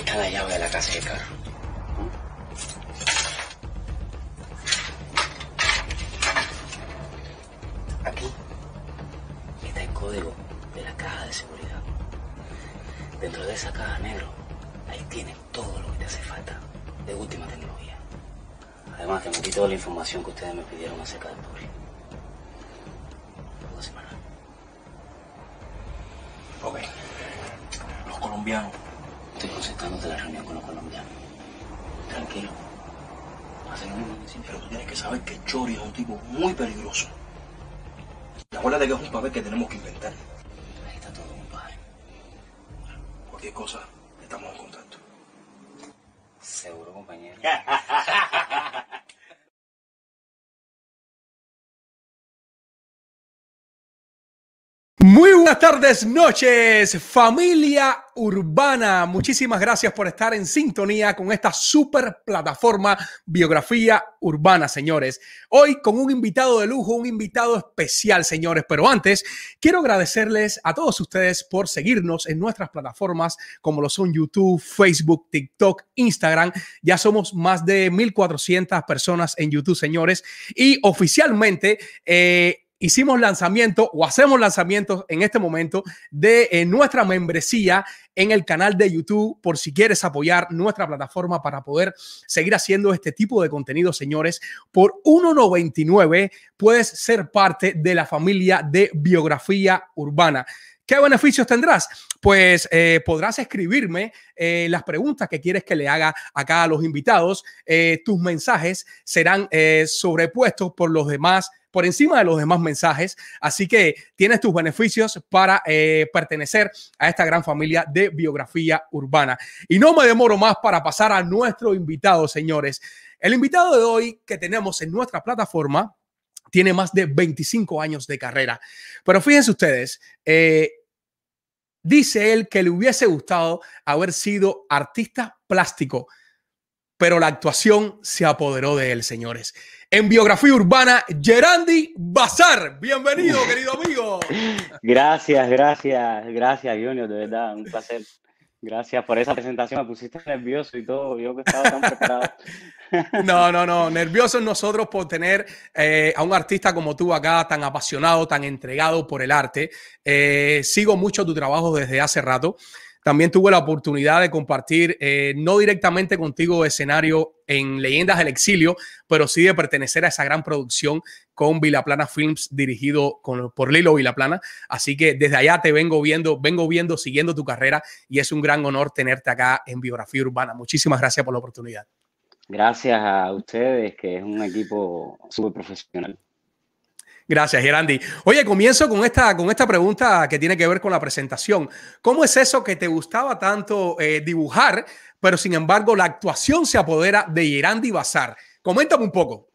está la llave de la casa y el carro. Aquí está el código de la caja de seguridad. Dentro de esa caja negro, ahí tienes todo lo que te hace falta de última tecnología. Además, te metí toda la información que ustedes me pidieron acerca del público. Dos semanas. Ok. Los colombianos. Estoy concentrándote en la reunión con los colombianos. Tranquilo. Haz lo mismo que siempre. Pero tú tienes que saber que Chori es un tipo muy peligroso. Y un papel que tenemos que inventar. Ahí está todo, compadre. Cualquier cosa, estamos en contacto. Seguro, compañero. Muy buenas tardes, noches, familia urbana. Muchísimas gracias por estar en sintonía con esta super plataforma Biografía Urbana, señores. Hoy con un invitado de lujo, un invitado especial, señores. Pero antes, quiero agradecerles a todos ustedes por seguirnos en nuestras plataformas como lo son YouTube, Facebook, TikTok, Instagram. Ya somos más de 1.400 personas en YouTube, señores. Y oficialmente... Eh, hicimos lanzamiento o hacemos lanzamientos en este momento de eh, nuestra membresía en el canal de YouTube por si quieres apoyar nuestra plataforma para poder seguir haciendo este tipo de contenido, señores. Por 1.99 puedes ser parte de la familia de biografía urbana. ¿Qué beneficios tendrás? Pues eh, podrás escribirme eh, las preguntas que quieres que le haga acá a los invitados. Tus mensajes serán sobrepuestos por los demás por encima de los demás mensajes. Así que tienes tus beneficios para eh, pertenecer a esta gran familia de biografía urbana. Y no me demoro más para pasar a nuestro invitado, señores. El invitado de hoy que tenemos en nuestra plataforma tiene más de 25 años de carrera. Pero fíjense ustedes, eh, dice él que le hubiese gustado haber sido artista plástico, pero la actuación se apoderó de él, señores en biografía urbana, Gerandi Bazar. Bienvenido, querido amigo. Gracias, gracias, gracias, Junior, de verdad, un placer. Gracias por esa presentación, me pusiste nervioso y todo, yo que estaba tan preparado. No, no, no, nerviosos nosotros por tener eh, a un artista como tú acá, tan apasionado, tan entregado por el arte. Eh, sigo mucho tu trabajo desde hace rato. También tuve la oportunidad de compartir, eh, no directamente contigo escenario en Leyendas del Exilio, pero sí de pertenecer a esa gran producción con Vilaplana Films dirigido por Lilo Vilaplana. Así que desde allá te vengo viendo, vengo viendo, siguiendo tu carrera y es un gran honor tenerte acá en Biografía Urbana. Muchísimas gracias por la oportunidad. Gracias a ustedes, que es un equipo súper profesional. Gracias, Gerandi. Oye, comienzo con esta, con esta pregunta que tiene que ver con la presentación. ¿Cómo es eso que te gustaba tanto eh, dibujar, pero sin embargo la actuación se apodera de Gerandi Bazar? Coméntame un poco.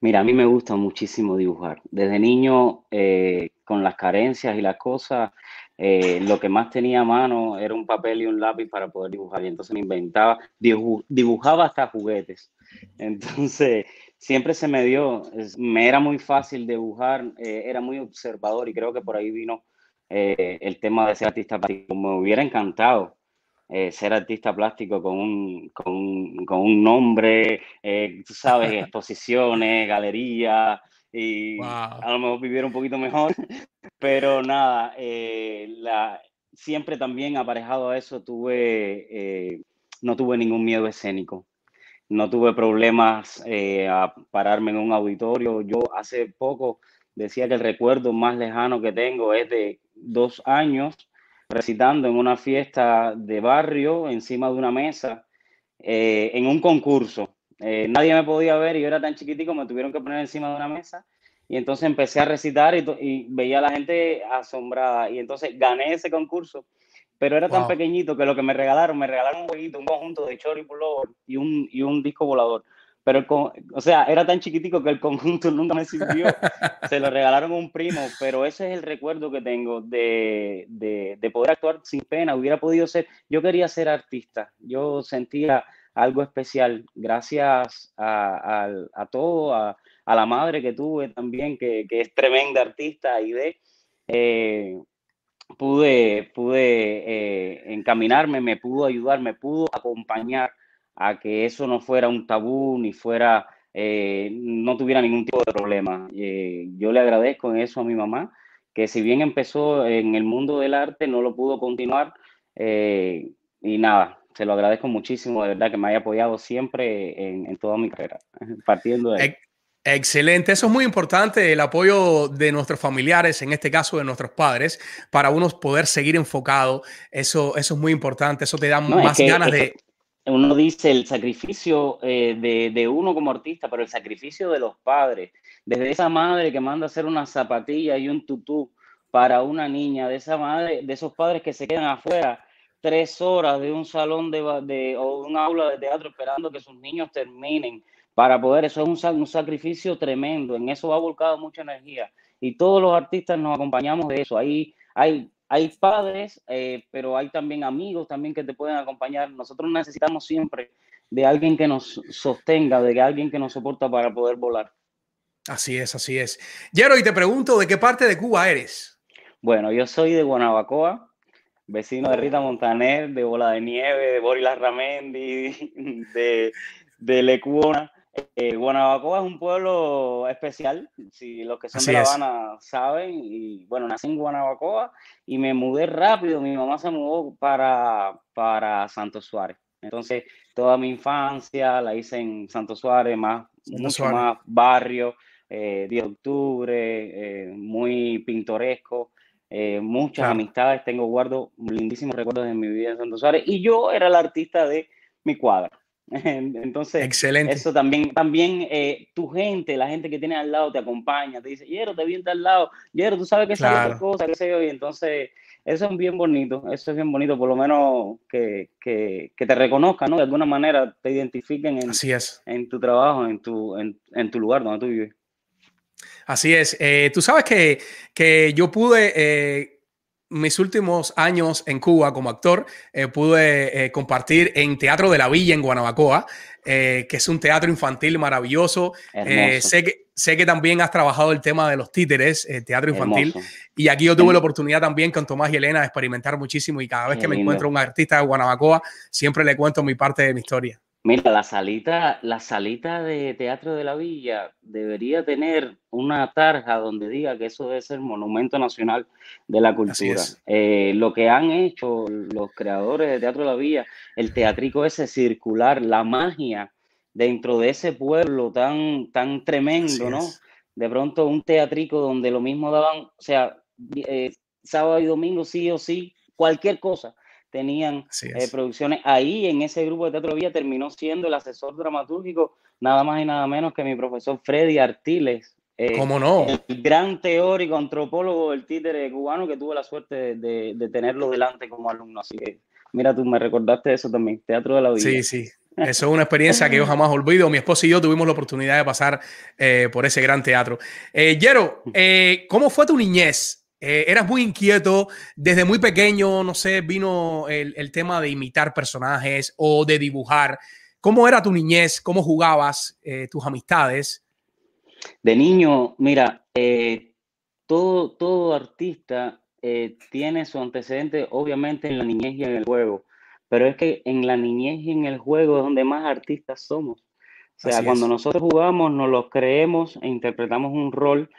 Mira, a mí me gusta muchísimo dibujar. Desde niño, eh, con las carencias y las cosas, eh, lo que más tenía a mano era un papel y un lápiz para poder dibujar. Y entonces me inventaba, dibu dibujaba hasta juguetes. Entonces, siempre se me dio, es, me era muy fácil dibujar, eh, era muy observador y creo que por ahí vino eh, el tema de ser artista plástico. Me hubiera encantado eh, ser artista plástico con un, con, con un nombre, tú sabes, exposiciones, galerías y wow. a lo mejor vivir un poquito mejor, pero nada, la, siempre también aparejado a eso tuve, no tuve ningún miedo escénico no tuve problemas eh, a pararme en un auditorio. Yo hace poco decía que el recuerdo más lejano que tengo es de dos años recitando en una fiesta de barrio encima de una mesa eh, en un concurso. Eh, nadie me podía ver y yo era tan chiquitico, me tuvieron que poner encima de una mesa y entonces empecé a recitar y, y veía a la gente asombrada y entonces gané ese concurso pero era tan wow. pequeñito que lo que me regalaron, me regalaron un jueguito, un conjunto de Chori Pullover y un, y un disco volador. Pero, el, o sea, era tan chiquitico que el conjunto nunca me sirvió. Se lo regalaron a un primo, pero ese es el recuerdo que tengo de, de, de, poder actuar sin pena. Hubiera podido ser, yo quería ser artista, yo sentía algo especial. Gracias a, a, a todo, a, a, la madre que tuve también, que, que es tremenda artista y de... Eh, pude, pude eh, encaminarme, me pudo ayudar, me pudo acompañar a que eso no fuera un tabú ni fuera, eh, no tuviera ningún tipo de problema. Eh, yo le agradezco en eso a mi mamá, que si bien empezó en el mundo del arte, no lo pudo continuar. y nada, se lo agradezco muchísimo, de verdad, que me haya apoyado siempre en, toda mi carrera, partiendo de. Excelente, eso es muy importante, el apoyo de nuestros familiares, en este caso de nuestros padres, para uno poder seguir enfocado. Eso, eso es muy importante, eso te da más ganas de... Uno dice el sacrificio eh, de, de, uno como artista, pero el sacrificio de los padres, desde esa madre que manda a hacer una zapatilla y un tutú para una niña, de esa madre, de esos padres que se quedan afuera tres horas de un salón de, de o un aula de teatro esperando que sus niños terminen para poder, eso es un, sacrificio tremendo, en eso ha volcado mucha energía y todos los artistas nos acompañamos de eso. Hay, hay, hay padres, eh, pero hay también amigos también que te pueden acompañar. Nosotros necesitamos siempre de alguien que nos sostenga, de alguien que nos soporta para poder volar. Así es, así es. Yero, y te pregunto, ¿de qué parte de Cuba eres? Bueno, yo soy de Guanabacoa, vecino de Rita Montaner, de Bola de Nieve, de Boris Ramendi, de, de Lecuona. Eh, Guanabacoa es un pueblo especial, si los que son de La Habana saben, y bueno, nací en Guanabacoa y me mudé rápido, mi mamá se mudó para, para Santo Suárez. Entonces, toda mi infancia la hice en Santo Suárez, más, mucho más barrio, eh, de octubre, eh, muy pintoresco, eh, muchas amistades, tengo guardo lindísimos recuerdos de mi vida en Santo Suárez, y yo era el artista de mi cuadra. Entonces, Excelente. eso también, también eh, tu gente, la gente que tiene al lado te acompaña, te dice, Yero, te viene al lado, Yero, tú sabes que claro. cosa, qué sé yo, y entonces eso es bien bonito, eso es bien bonito, por lo menos que, que, que te reconozcan, ¿no? De alguna manera te identifiquen en, Así es. en tu trabajo, en tu, en, en tu lugar donde tú vives. Así es. Eh, tú sabes que, que yo pude eh, mis últimos años en Cuba como actor, eh, pude eh, compartir en Teatro de la Villa en Guanabacoa, eh, que es un teatro infantil maravilloso. sé, que, sé que también has trabajado el tema de los títeres, teatro infantil, y aquí yo tuve la oportunidad también con Tomás y Elena de experimentar muchísimo y cada vez que me encuentro un artista de Guanabacoa, siempre le cuento mi parte de mi historia. Mira, la salita, la salita de Teatro de la Villa debería tener una tarja donde diga que eso debe ser Monumento Nacional de la Cultura. Eh, lo que han hecho los creadores de Teatro de la Villa, el teatrico ese circular, la magia dentro de ese pueblo tan, tan tremendo, ¿no? De pronto un teatrico donde lo mismo daban, o sea, eh, sábado y domingo sí o sí, cualquier cosa tenían eh, producciones. Ahí en ese grupo de Teatro Villa terminó siendo el asesor dramatúrgico nada más y nada menos que mi profesor Freddy Artiles. Eh, ¿Cómo no? El gran teórico, antropólogo del títere cubano que tuve la suerte de, de, tenerlo delante como alumno. Así que, mira, tú me recordaste eso también, Teatro de la Villa. Sí, sí. Eso es una experiencia que yo jamás olvido. Mi esposo y yo tuvimos la oportunidad de pasar eh, por ese gran teatro. Yero, ¿cómo fue tu niñez? Eh, eras muy inquieto, desde muy pequeño, no sé, vino el, tema de imitar personajes o de dibujar. ¿Cómo era tu niñez? ¿Cómo jugabas eh, tus amistades? De niño, mira, eh, todo, todo artista tiene su antecedente, obviamente, en la niñez y en el juego, pero es que en la niñez y en el juego es donde más artistas somos. O sea, cuando nosotros jugamos, nos lo creemos e interpretamos un rol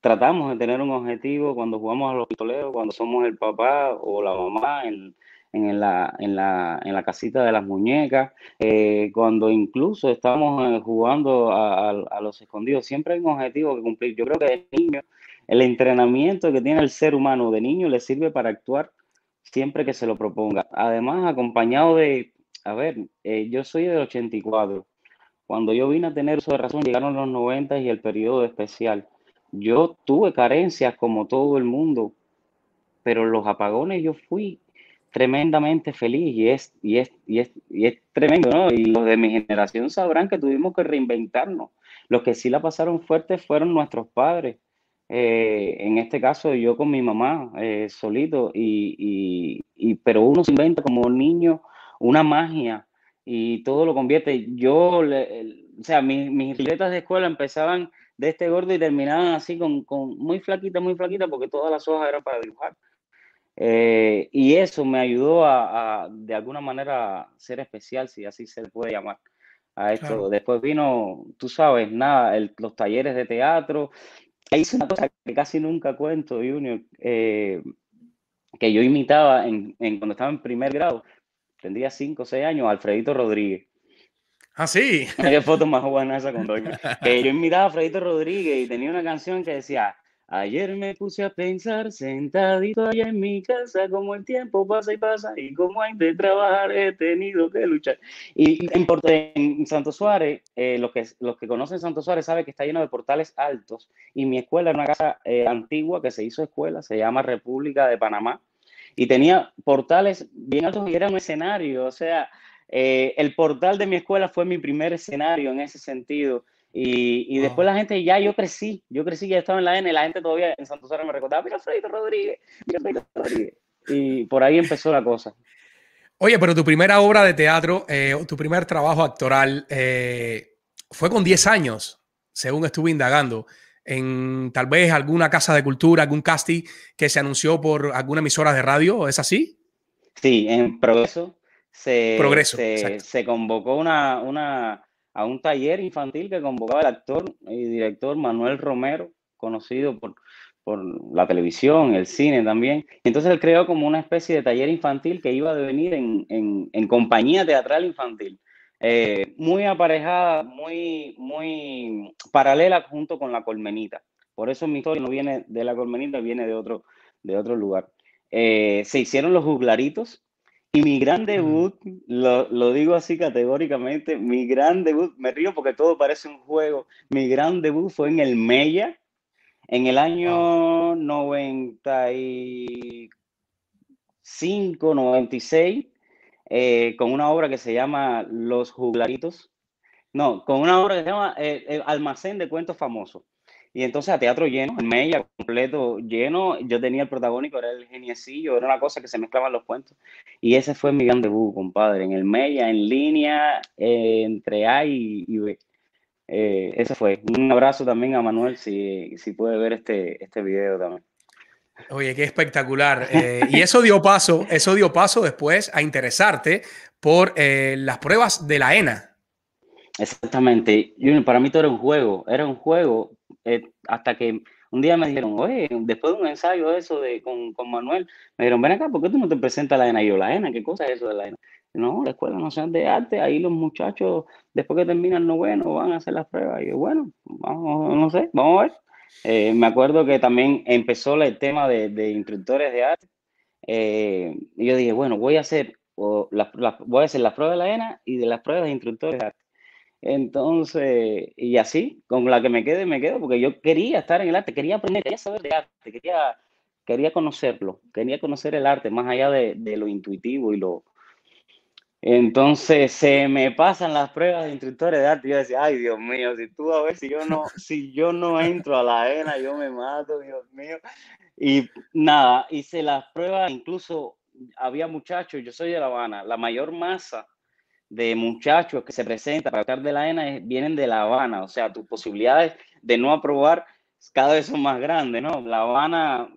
tratamos de tener un objetivo cuando jugamos a los pistoleros, cuando somos el papá o la mamá en, en, la, en, la, en la casita de las muñecas, eh, cuando incluso estamos eh, jugando a, los escondidos, siempre hay un objetivo que cumplir. Yo creo que de niño, el entrenamiento que tiene el ser humano de niño le sirve para actuar siempre que se lo proponga. Además, acompañado de, a ver, eh, yo soy del 84. Cuando yo vine a tener uso de razón, llegaron los 90 y el periodo especial. Yo tuve carencias como todo el mundo, pero los apagones yo fui tremendamente feliz y es, y es, y es, y es tremendo, ¿no? Y los de mi generación sabrán que tuvimos que reinventarnos. Los que sí la pasaron fuerte fueron nuestros padres. Eh, en este caso yo con mi mamá eh, solito, y, y, pero uno se inventa como niño una magia y todo lo convierte. Yo, o sea, mis, mis de escuela empezaban de este gordo y terminaban así con, con, muy flaquita, muy flaquita, porque todas las hojas eran para dibujar. Eh, y eso me ayudó a, de alguna manera, ser especial, si así se puede llamar a esto. Después vino, tú sabes, nada, los talleres de teatro. hice una cosa que casi nunca cuento, Junior, eh, que yo imitaba en, cuando estaba en primer grado, tendría 5 o 6 años, Alfredito Rodríguez. Ah, sí. Qué foto más buena esa con Doña. Que yo imitaba a Alfredito Rodríguez y tenía una canción que decía, Ayer me puse a pensar sentadito allá en mi casa, como el tiempo pasa y pasa y como hay de trabajar he tenido que luchar. Y en, en Santo Suárez, eh, los, que, los que conocen Santo Suárez saben que está lleno de portales altos y mi escuela era una casa eh, antigua que se hizo escuela, se llama República de Panamá y tenía portales bien altos y era un escenario, o sea, eh, el portal de mi escuela fue mi primer escenario en ese sentido y, después la gente, ya yo crecí, yo crecí, ya estaba en la N, la gente todavía en Santos me recordaba, mira Fredito Rodríguez, mira Fredito Rodríguez. Y por ahí empezó la cosa. Oye, pero tu primera obra de teatro, eh, tu primer trabajo actoral, eh, fue con 10 años, según estuve indagando, en tal vez alguna casa de cultura, algún casting que se anunció por alguna emisora de radio, ¿es así? Sí, en Progreso se, Progreso, se, se convocó una, una a un taller infantil que convocaba el actor y director Manuel Romero, conocido por, por la televisión, el cine también. Entonces él creó como una especie de taller infantil que iba a devenir en, en, compañía teatral infantil. Eh, muy aparejada, muy, muy paralela junto con la colmenita. Por eso mi historia no viene de la colmenita, viene de otro, de otro lugar. Eh, se hicieron los juglaritos, y mi gran debut, lo, lo, digo así categóricamente, mi gran debut, me río porque todo parece un juego, mi gran debut fue en el Mella, en el año 95, 96, eh, con una obra que se llama Los Juglaritos. No, con una obra que se llama eh, eh, Almacén de Cuentos Famosos. Y entonces a teatro lleno, en Mella, completo lleno, yo tenía el protagónico, era el geniecillo, era una cosa que se mezclaban los cuentos. Y ese fue mi gran debut, compadre, en el Mella, en línea, eh, entre A y, B. Eh, ese fue. Un abrazo también a Manuel, si, si puede ver este, este video también. Oye, qué espectacular. Eh, y eso dio paso, eso dio paso después a interesarte por las pruebas de la ENA. Exactamente. Para mí todo era un juego, era un juego eh, hasta que un día me dijeron, oye, después de un ensayo eso de, con, con, Manuel, me dijeron, ven acá, ¿por qué tú no te presentas la ENA? Y yo, ¿la ENA? ¿Qué cosa es eso de la ENA? No, la Escuela Nacional de Arte, ahí los muchachos, después que terminan el noveno, van a hacer las pruebas. Y yo, bueno, vamos, no sé, vamos a ver. Eh, me acuerdo que también empezó el tema de, de instructores de arte. Eh, y yo dije, bueno, voy a hacer, o voy a hacer las pruebas de la ENA y de las pruebas de instructores de arte. Entonces, y así, con la que me quede, me quedo, porque yo quería estar en el arte, quería aprender, quería saber de arte, quería, quería conocerlo, quería conocer el arte más allá de, lo intuitivo y lo... Entonces se me pasan las pruebas de instructores de arte y yo decía, ay Dios mío, si tú a ver si yo no, si yo no entro a la ENA, yo me mato, Dios mío. Y nada, hice las pruebas, incluso había muchachos, yo soy de La Habana, la mayor masa de muchachos que se presentan para estar de la ENA vienen de La Habana, o sea, tus posibilidades de no aprobar cada vez son más grandes, ¿no? La Habana,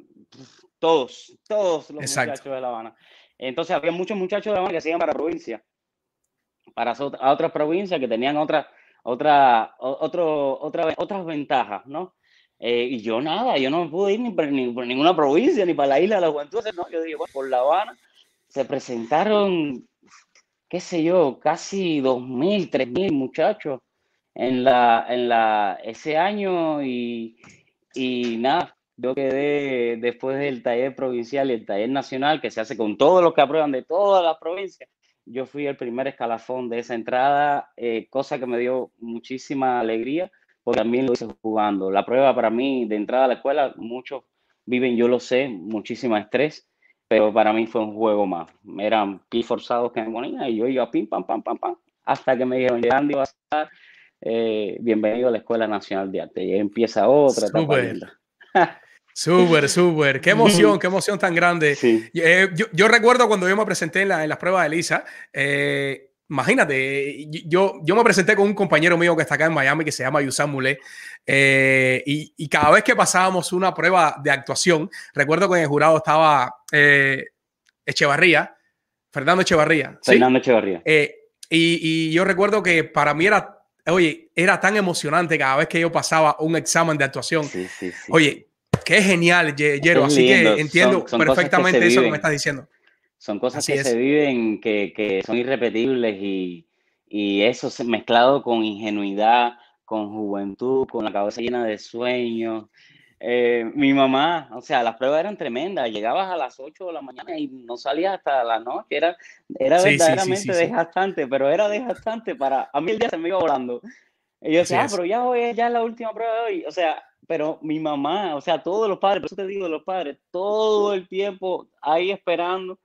todos, todos los muchachos de La Habana. Entonces había muchos muchachos de La Habana que se iban para provincia, para a otras provincias que tenían otra, otra, otro, otra, otras ventajas, ¿no? Eh, y yo nada, yo no me pude ir ni por, ni por, ninguna provincia, ni para la isla de la juventud, no, yo dije, bueno, por La Habana se presentaron qué sé yo, casi 2.000, 3.000 muchachos en, la, en la, ese año y, y nada, yo quedé después del taller provincial y el taller nacional que se hace con todos los que aprueban de todas las provincias. Yo fui el primer escalafón de esa entrada, eh, cosa que me dio muchísima alegría, porque también lo hice jugando. La prueba para mí de entrada a la escuela, muchos viven, yo lo sé, muchísimo estrés pero para mí fue un juego más. Eran pi forzados que me ponía y yo iba pim, pam, pam, pam, pam, hasta que me dijeron, llegando a estar, eh, bienvenido a la Escuela Nacional de Arte. Y empieza otra etapa Súper, súper. Qué emoción, qué emoción tan grande. Eh, yo, recuerdo cuando yo me presenté en, las pruebas de Lisa, eh, imagínate, yo, yo me presenté con un compañero mío que está acá en Miami que se llama Yusan Mule eh, y, cada vez que pasábamos una prueba de actuación, recuerdo que en el jurado estaba eh, Echevarría, Fernando Echevarría. Fernando Echevarría. Eh, y, yo recuerdo que para mí era, oye, era tan emocionante cada vez que yo pasaba un examen de actuación. Oye, qué genial, Jero. Así que entiendo perfectamente eso que me estás diciendo. Son cosas que se viven, que, son irrepetibles y, eso mezclado con ingenuidad, con juventud, con la cabeza llena de sueños. Eh, mi mamá, o sea, las pruebas eran tremendas. Llegabas a las 8 de la mañana y no salías hasta la noche. Era, era verdaderamente desgastante, pero era desgastante para. A mí el día se me iba volando. Y yo decía, ah, pero ya hoy ya es la última prueba de hoy. O sea, pero mi mamá, o sea, todos los padres, por eso te digo, los padres, todo el tiempo ahí esperando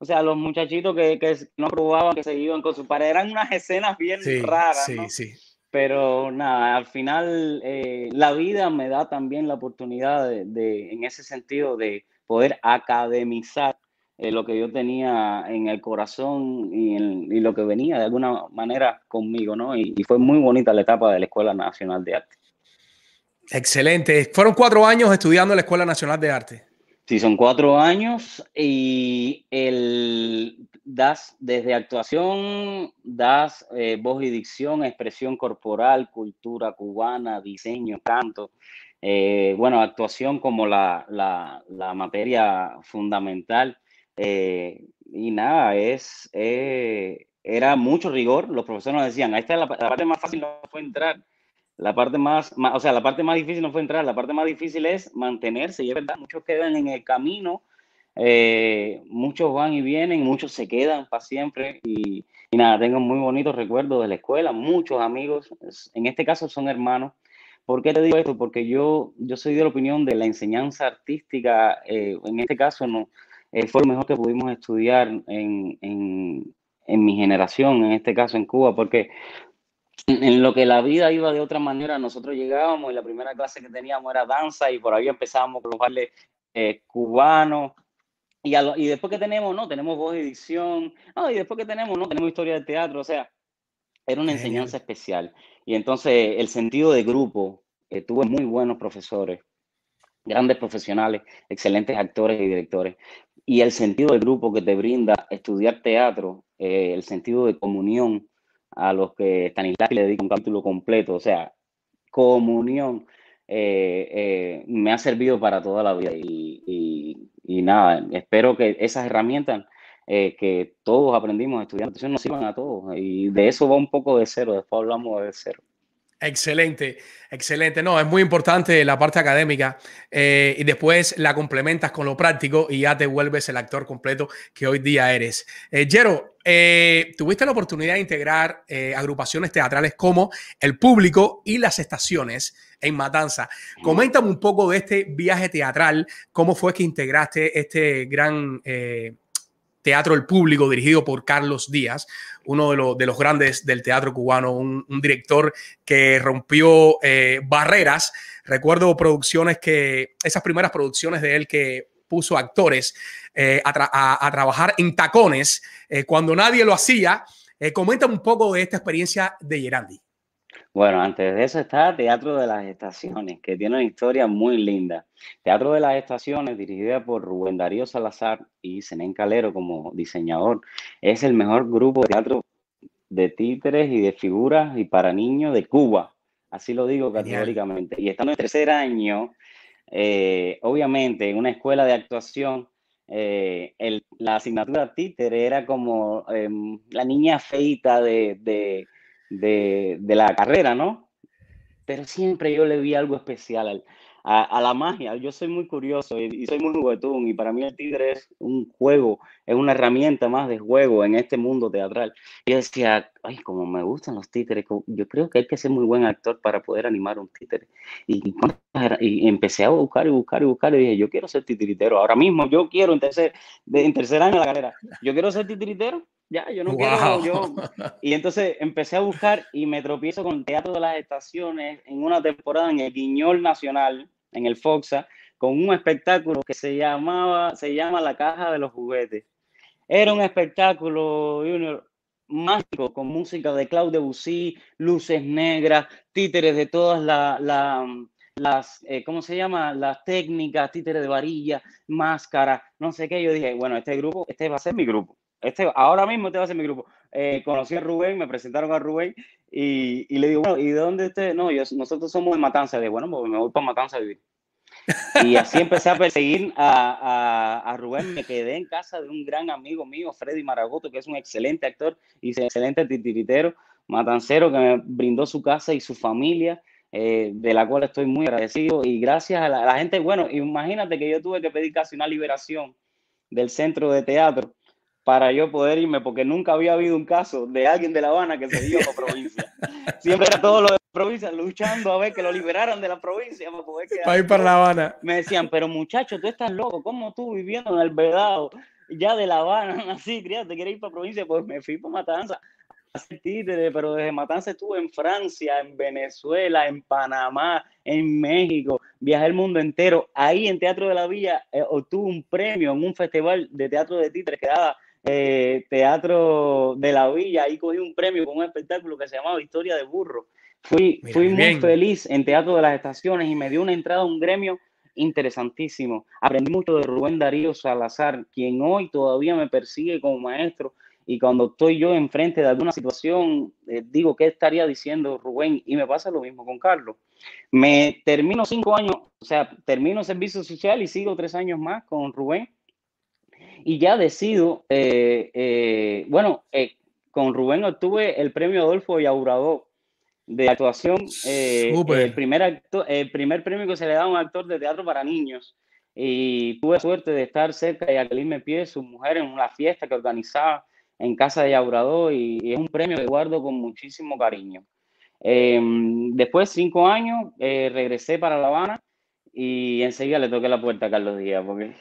o sea, los muchachitos que, que no probaban, que se iban con su padre, eran unas escenas bien raras. Sí, sí. Pero nada, al final eh, la vida me da también la oportunidad de, en ese sentido, de poder academizar eh, lo que yo tenía en el corazón y, y, lo que venía de alguna manera conmigo, ¿no? Y, y, fue muy bonita la etapa de la Escuela Nacional de Arte. Excelente. Fueron cuatro años estudiando en la Escuela Nacional de Arte. Sí, son cuatro años y el das desde actuación, das eh, voz y dicción, expresión corporal, cultura cubana, diseño, canto. Eh, bueno, actuación como la, materia fundamental. Eh, y nada, es, era mucho rigor. Los profesores nos decían, esta es la, la parte más fácil, no fue entrar la parte más, o sea, la parte más difícil no fue entrar, la parte más difícil es mantenerse. Y es verdad, muchos quedan en el camino, eh, muchos van y vienen, muchos se quedan para siempre. Y, nada, tengo muy bonitos recuerdos de la escuela, muchos amigos, en este caso son hermanos. ¿Por qué te digo esto? Porque yo, yo soy de la opinión de la enseñanza artística, eh, en este caso no, eh, fue lo mejor que pudimos estudiar en, en, en mi generación, en este caso en Cuba, porque en lo que la vida iba de otra manera, nosotros llegábamos y la primera clase que teníamos era danza y por ahí empezábamos con los bailes cubanos. Y, y, después que tenemos, no, tenemos voz y dicción. y después que tenemos, no, tenemos historia de teatro. O sea, era una enseñanza especial. Y entonces el sentido de grupo, eh, tuve muy buenos profesores, grandes profesionales, excelentes actores y directores. Y el sentido de grupo que te brinda estudiar teatro, eh, el sentido de comunión, a los que Stanislavski le dedica un capítulo completo, o sea, comunión, eh, eh, me ha servido para toda la vida y, nada, espero que esas herramientas eh, que todos aprendimos estudiando nos sirvan a todos y de eso va un poco de cero, después hablamos de cero. Excelente, excelente. No, es muy importante la parte académica eh, y después la complementas con lo práctico y ya te vuelves el actor completo que hoy día eres. Eh, Jero, eh, tuviste la oportunidad de integrar agrupaciones teatrales como El Público y Las Estaciones en Matanza. Coméntame un poco de este viaje teatral, cómo fue que integraste este gran Teatro El Público, dirigido por Carlos Díaz, uno de, los grandes del teatro cubano, un, director que rompió eh, barreras. Recuerdo producciones que, esas primeras producciones de él que puso actores eh, a, trabajar en tacones eh, cuando nadie lo hacía. coméntame un poco de esta experiencia de Gerandi. Bueno, antes de eso está Teatro de las Estaciones, que tiene una historia muy linda. Teatro de las Estaciones, dirigida por Rubén Darío Salazar y Zenén Calero como diseñador, es el mejor grupo de teatro de títeres y de figuras y para niños de Cuba. Así lo digo categóricamente. Y estando en tercer año, eh, obviamente en una escuela de actuación, eh, la asignatura títere era como em, la niña feita de de, la carrera, ¿no? Pero siempre yo le vi algo especial a, la magia. Yo soy muy curioso y, soy muy juguetón y para mí el tigre es un juego, es una herramienta más de juego en este mundo teatral. Y yo decía, ay, como me gustan los títeres, yo creo que hay que ser muy buen actor para poder animar un títere. Y, y, empecé a buscar y buscar y buscar y dije, yo quiero ser titiritero. Ahora mismo yo quiero en tercer, en tercer año de la carrera, yo quiero ser titiritero ya, yo no quiero, yo. Y entonces empecé a buscar y me tropiezo con Teatro de las Estaciones en una temporada en el Guiñol Nacional, en el Foxa, con un espectáculo que se llamaba, se llama La Caja de los Juguetes. Era un espectáculo, Junior, mágico con música de Claude Debussy, luces negras, títeres de todas las, eh, ¿cómo se llama? Las técnicas, títeres de varilla, máscara, no sé qué. Yo dije, bueno, este grupo, este va a ser mi grupo. Este, ahora mismo este va a ser mi grupo. Eh, conocí a Rubén, me presentaron a Rubén y, y le digo, bueno, ¿y de dónde usted? No, yo, nosotros somos de Matanza. De bueno, pues me voy para Matanza a vivir. Y así empecé a perseguir a, a, a, Rubén. Me quedé en casa de un gran amigo mío, Freddy Maragoto, que es un excelente actor y excelente titiritero, matancero, que me brindó su casa y su familia, eh, de la cual estoy muy agradecido. Y gracias a la, a la, gente, bueno, imagínate que yo tuve que pedir casi una liberación del centro de teatro para yo poder irme, porque nunca había habido un caso de alguien de La Habana que se dio a provincia. Siempre era todo lo de provincia, luchando a ver que lo liberaran de la provincia para poder quedar. Para ir para La Habana. Me decían, pero muchacho, tú estás loco, ¿cómo tú viviendo en el Vedado, ya de La Habana, así, criado, te quieres ir para provincia? Pues me fui para Matanza pero desde Matanza estuve en Francia, en Venezuela, en Panamá, en México, viajé el mundo entero. Ahí en Teatro de la Villa eh, obtuve un premio en un festival de teatro de títeres que daba eh, Teatro de la Villa, ahí cogí un premio con un espectáculo que se llamaba Historia de Burro. Fui, fui muy feliz en Teatro de las Estaciones y me dio una entrada a un gremio interesantísimo. Aprendí mucho de Rubén Darío Salazar, quien hoy todavía me persigue como maestro. Y cuando estoy yo enfrente de alguna situación, eh, digo, ¿qué estaría diciendo Rubén? Y me pasa lo mismo con Carlos. Me termino cinco años, o sea, termino servicio social y sigo tres años más con Rubén y ya decido, eh, eh, bueno, eh, con Rubén obtuve el premio Adolfo Yauradó de actuación, el, primer acto, el primer premio que se le da a un actor de teatro para niños. Y tuve suerte de estar cerca de Jacqueline Pie, su mujer, en una fiesta que organizaba en casa de Yauradó y, y es un premio que guardo con muchísimo cariño. Em, después, cinco años, regresé para La Habana y enseguida le toqué la puerta a Carlos Díaz, porque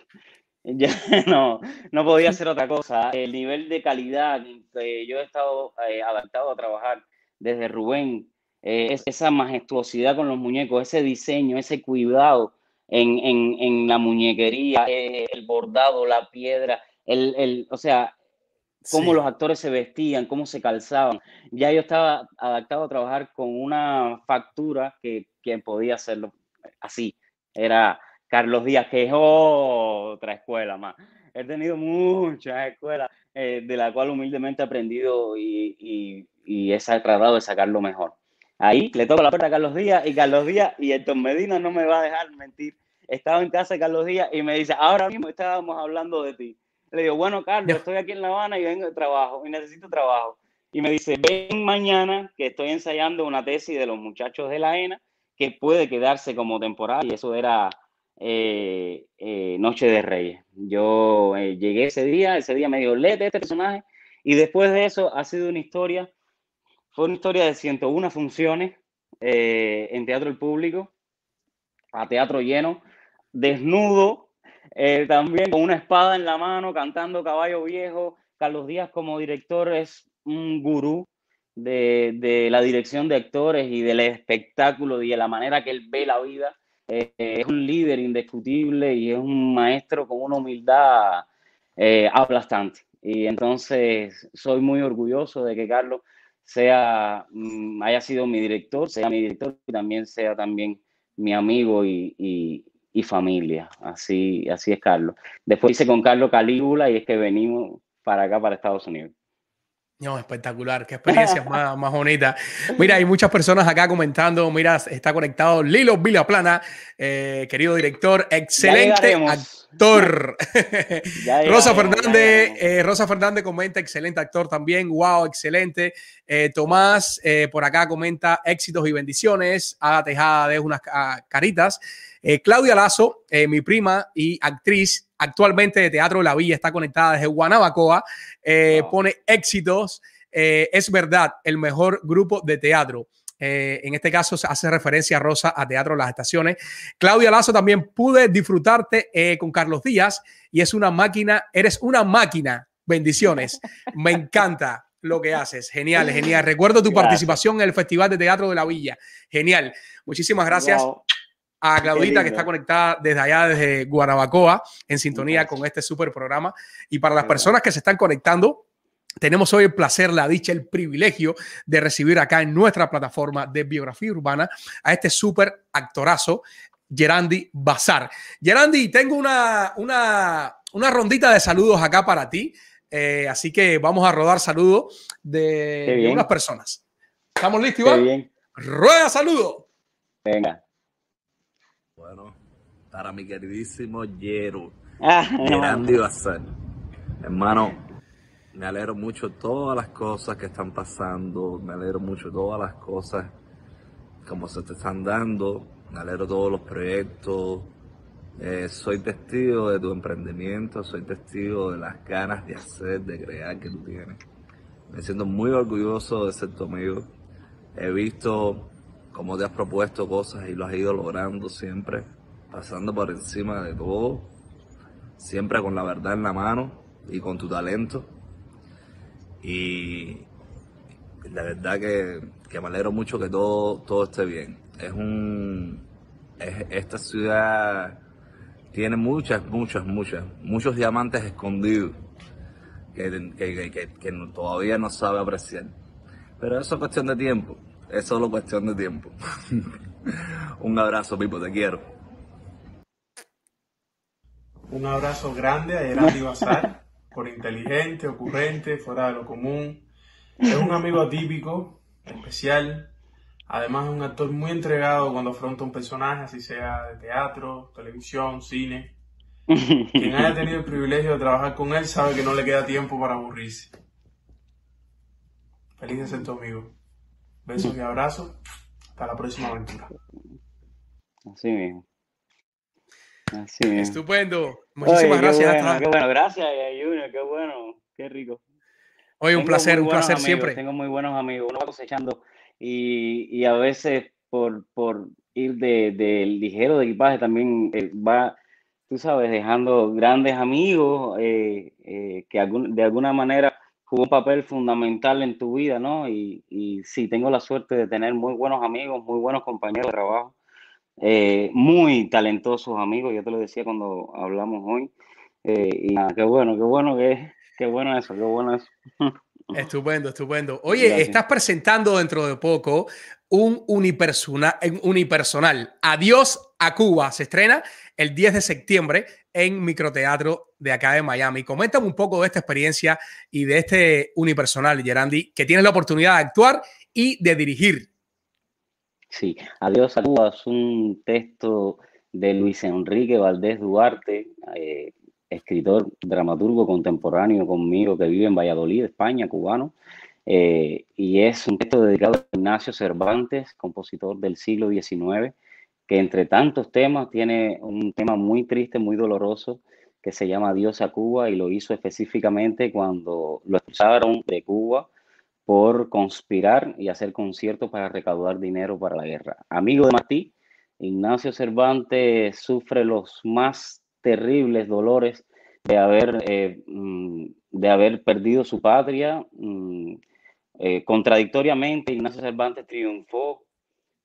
ya no, no podía hacer otra cosa. El nivel de calidad que yo he estado eh, adaptado a trabajar desde Rubén, eh, es esa majestuosidad con los muñecos, ese diseño, ese cuidado en, en, en la muñequería, eh, el bordado, la piedra, el, el o sea, cómo sí. los actores se vestían, cómo se calzaban. Ya yo estaba adaptado a trabajar con una factura que, que podía hacerlo así. Era Carlos Díaz, que es otra escuela más. He tenido muchas escuelas eh, de la cual humildemente he aprendido y, y, y he tratado de sacar lo mejor. Ahí le toco la puerta a Carlos Díaz y Carlos Díaz y Héctor Medina no me va a dejar mentir. Estaba en casa de Carlos Díaz y me dice, ahora mismo estábamos hablando de ti. Le digo, bueno, Carlos, estoy aquí en La Habana y vengo de trabajo y necesito trabajo. Y me dice, ven mañana que estoy ensayando una tesis de los muchachos de la ENA que puede quedarse como temporal y eso era eh, eh, Noche de Reyes. Yo eh, llegué ese día, ese día me dio de este personaje y después de eso ha sido una historia, fue una historia de 101 funciones en teatro el público, a teatro lleno, desnudo, también con una espada en la mano, cantando Caballo Viejo. Carlos Díaz como director es un gurú de la dirección de actores y del espectáculo y de la manera que él ve la vida es un líder indiscutible y es un maestro con una humildad eh, aplastante. Y entonces soy muy orgulloso de que Carlos sea, mm, haya sido mi director, sea mi director y también sea también mi amigo y, y, y familia. Así, así es Carlos. Después hice con Carlos Calígula y es que venimos para acá, para Estados Unidos. No, espectacular, qué experiencia más, más bonita. Mira, hay muchas personas acá comentando. Mira, está conectado Lilo Vilaplana, eh, querido director, excelente actor. Rosa Fernández, eh, Rosa Fernández comenta, excelente actor también. Wow, excelente. Eh, Tomás por acá comenta éxitos y bendiciones. Ada Tejada de unas caritas. Eh, Claudia Lazo, eh, mi prima y actriz, actualmente de Teatro La Villa, está conectada desde Guanabacoa, eh, wow. pone éxitos. es verdad, el mejor grupo de teatro. en este caso se hace referencia a Rosa a Teatro Las Estaciones. Claudia Lazo también pude disfrutarte con Carlos Díaz y es una máquina, eres una máquina. Bendiciones. Me encanta lo que haces. Genial, genial. Recuerdo tu gracias. participación en el Festival de Teatro de la Villa. Genial. Muchísimas gracias. Wow a Claudita que está conectada desde allá, desde Guanabacoa, en sintonía con este súper programa. Y para las personas que se están conectando, tenemos hoy el placer, la dicha, el privilegio de recibir acá en nuestra plataforma de biografía urbana a este súper actorazo, Gerandi Bazar. Gerandi, tengo una, una, una rondita de saludos acá para ti. Eh, así que vamos a rodar saludos de, de, unas personas. ¿Estamos listos, Iván? bien. Rueda saludo. Venga. Bueno, para mi queridísimo Yero, Ah, Gerandi Bazar. Hermano, me alegro mucho de todas las cosas que están pasando, me alegro mucho de todas las cosas como se te están dando, me alegro de todos los proyectos, eh, soy testigo de tu emprendimiento, soy testigo de las ganas de hacer, de crear que tú tienes. Me siento muy orgulloso de ser tu amigo. He visto cómo te has propuesto cosas y lo has ido logrando siempre, pasando por encima de todo, siempre con la verdad en la mano y con tu talento. Y la verdad que, que me alegro mucho que todo, todo esté bien. Es un, es- esta ciudad tiene muchas, muchas, muchas, muchos diamantes escondidos que, que- que- que- todavía no sabe apreciar. Pero eso es cuestión de tiempo, es solo cuestión de tiempo. Un abrazo, Pipo, te quiero. Un abrazo grande a Gerardi Bazar, por inteligente, ocurrente, fuera de lo común. Es un amigo atípico, especial. Además es un actor muy entregado cuando afronta un personaje, así sea de teatro, televisión, cine. Quien haya tenido el privilegio de trabajar con él sabe que no le queda tiempo para aburrirse. Feliz de ser tu amigo. Besos y abrazos. Hasta la próxima aventura. Así mismo. Así mismo. Estupendo. Oye, Muchísimas qué gracias. Bueno, Hasta- qué bueno, gracias, Junior, qué bueno, qué rico. Oye, un Tengo placer, un placer amigos, siempre. Tengo muy buenos amigos, uno va cosechando y, y a veces por, por ir de, de ligero de equipaje también eh, va, tú sabes, dejando grandes amigos eh, eh, que algún- de alguna manera jugó un papel fundamental en tu vida, ¿no? Y, y sí, tengo la suerte de tener muy buenos amigos, muy buenos compañeros de trabajo, eh, muy talentosos amigos, yo te lo decía cuando hablamos hoy. eh, y nada, qué bueno, qué bueno que qué bueno eso, qué bueno eso. Estupendo, estupendo. Oye, Gracias. estás presentando dentro de poco un unipersonal, un unipersonal. Adiós a Cuba. Se estrena el 10 de septiembre en Microteatro de acá de Miami. Coméntame un poco de esta experiencia y de este unipersonal, Gerandi, que tienes la oportunidad de actuar y de dirigir. Sí, Adiós a Cuba es un texto de Luis Enrique Valdés Duarte, eh, escritor, dramaturgo contemporáneo conmigo que vive en Valladolid, España, cubano. eh, y es un texto dedicado a Ignacio Cervantes, compositor del siglo XIX, que entre tantos temas tiene un tema muy triste, muy doloroso, que se llama Adiós a Cuba y lo hizo específicamente cuando lo expulsaron de Cuba por conspirar y hacer conciertos para recaudar dinero para la guerra. Amigo de Martí, Ignacio Cervantes sufre los más terribles dolores de haber, eh, mm, de haber perdido su patria. mm, eh, contradictoriamente, Ignacio Cervantes triunfó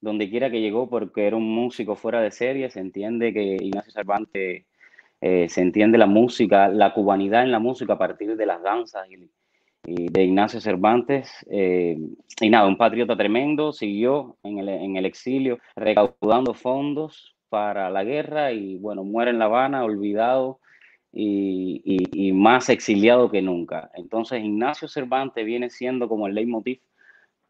donde quiera que llegó porque era un músico fuera de serie. Se entiende que Ignacio Cervantes eh, se entiende la música, la cubanidad en la música a partir de las danzas y, de Ignacio Cervantes. eh, y nada, un patriota tremendo, siguió en el, en el exilio recaudando fondos para la guerra y bueno, muere en La Habana, olvidado y- y más exiliado que nunca. Entonces Ignacio Cervantes viene siendo como el leitmotiv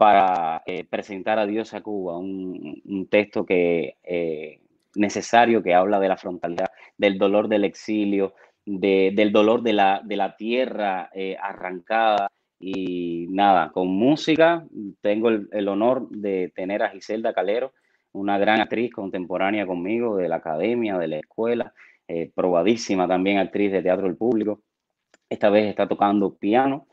para eh, presentar a Dios a Cuba, un, texto que eh, necesario que habla de la frontalidad, del dolor del exilio, de- del dolor de la, de la tierra eh, arrancada. Y nada, con música tengo el, honor de tener a Giselda Calero, una gran actriz contemporánea conmigo de la academia, de la escuela, eh, probadísima también actriz de teatro del público. Esta vez está tocando piano,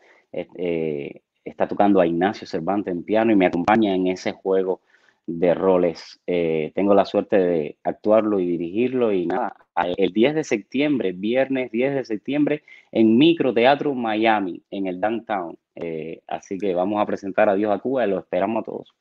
está tocando a Ignacio Cervantes en piano y me acompaña en ese juego de roles. Eh, tengo la suerte de actuarlo y dirigirlo y nada, el 10 de septiembre, viernes 10 de septiembre, en Microteatro Miami, en el Downtown. Eh, así que vamos a presentar a Dios a Cuba y lo esperamos a todos.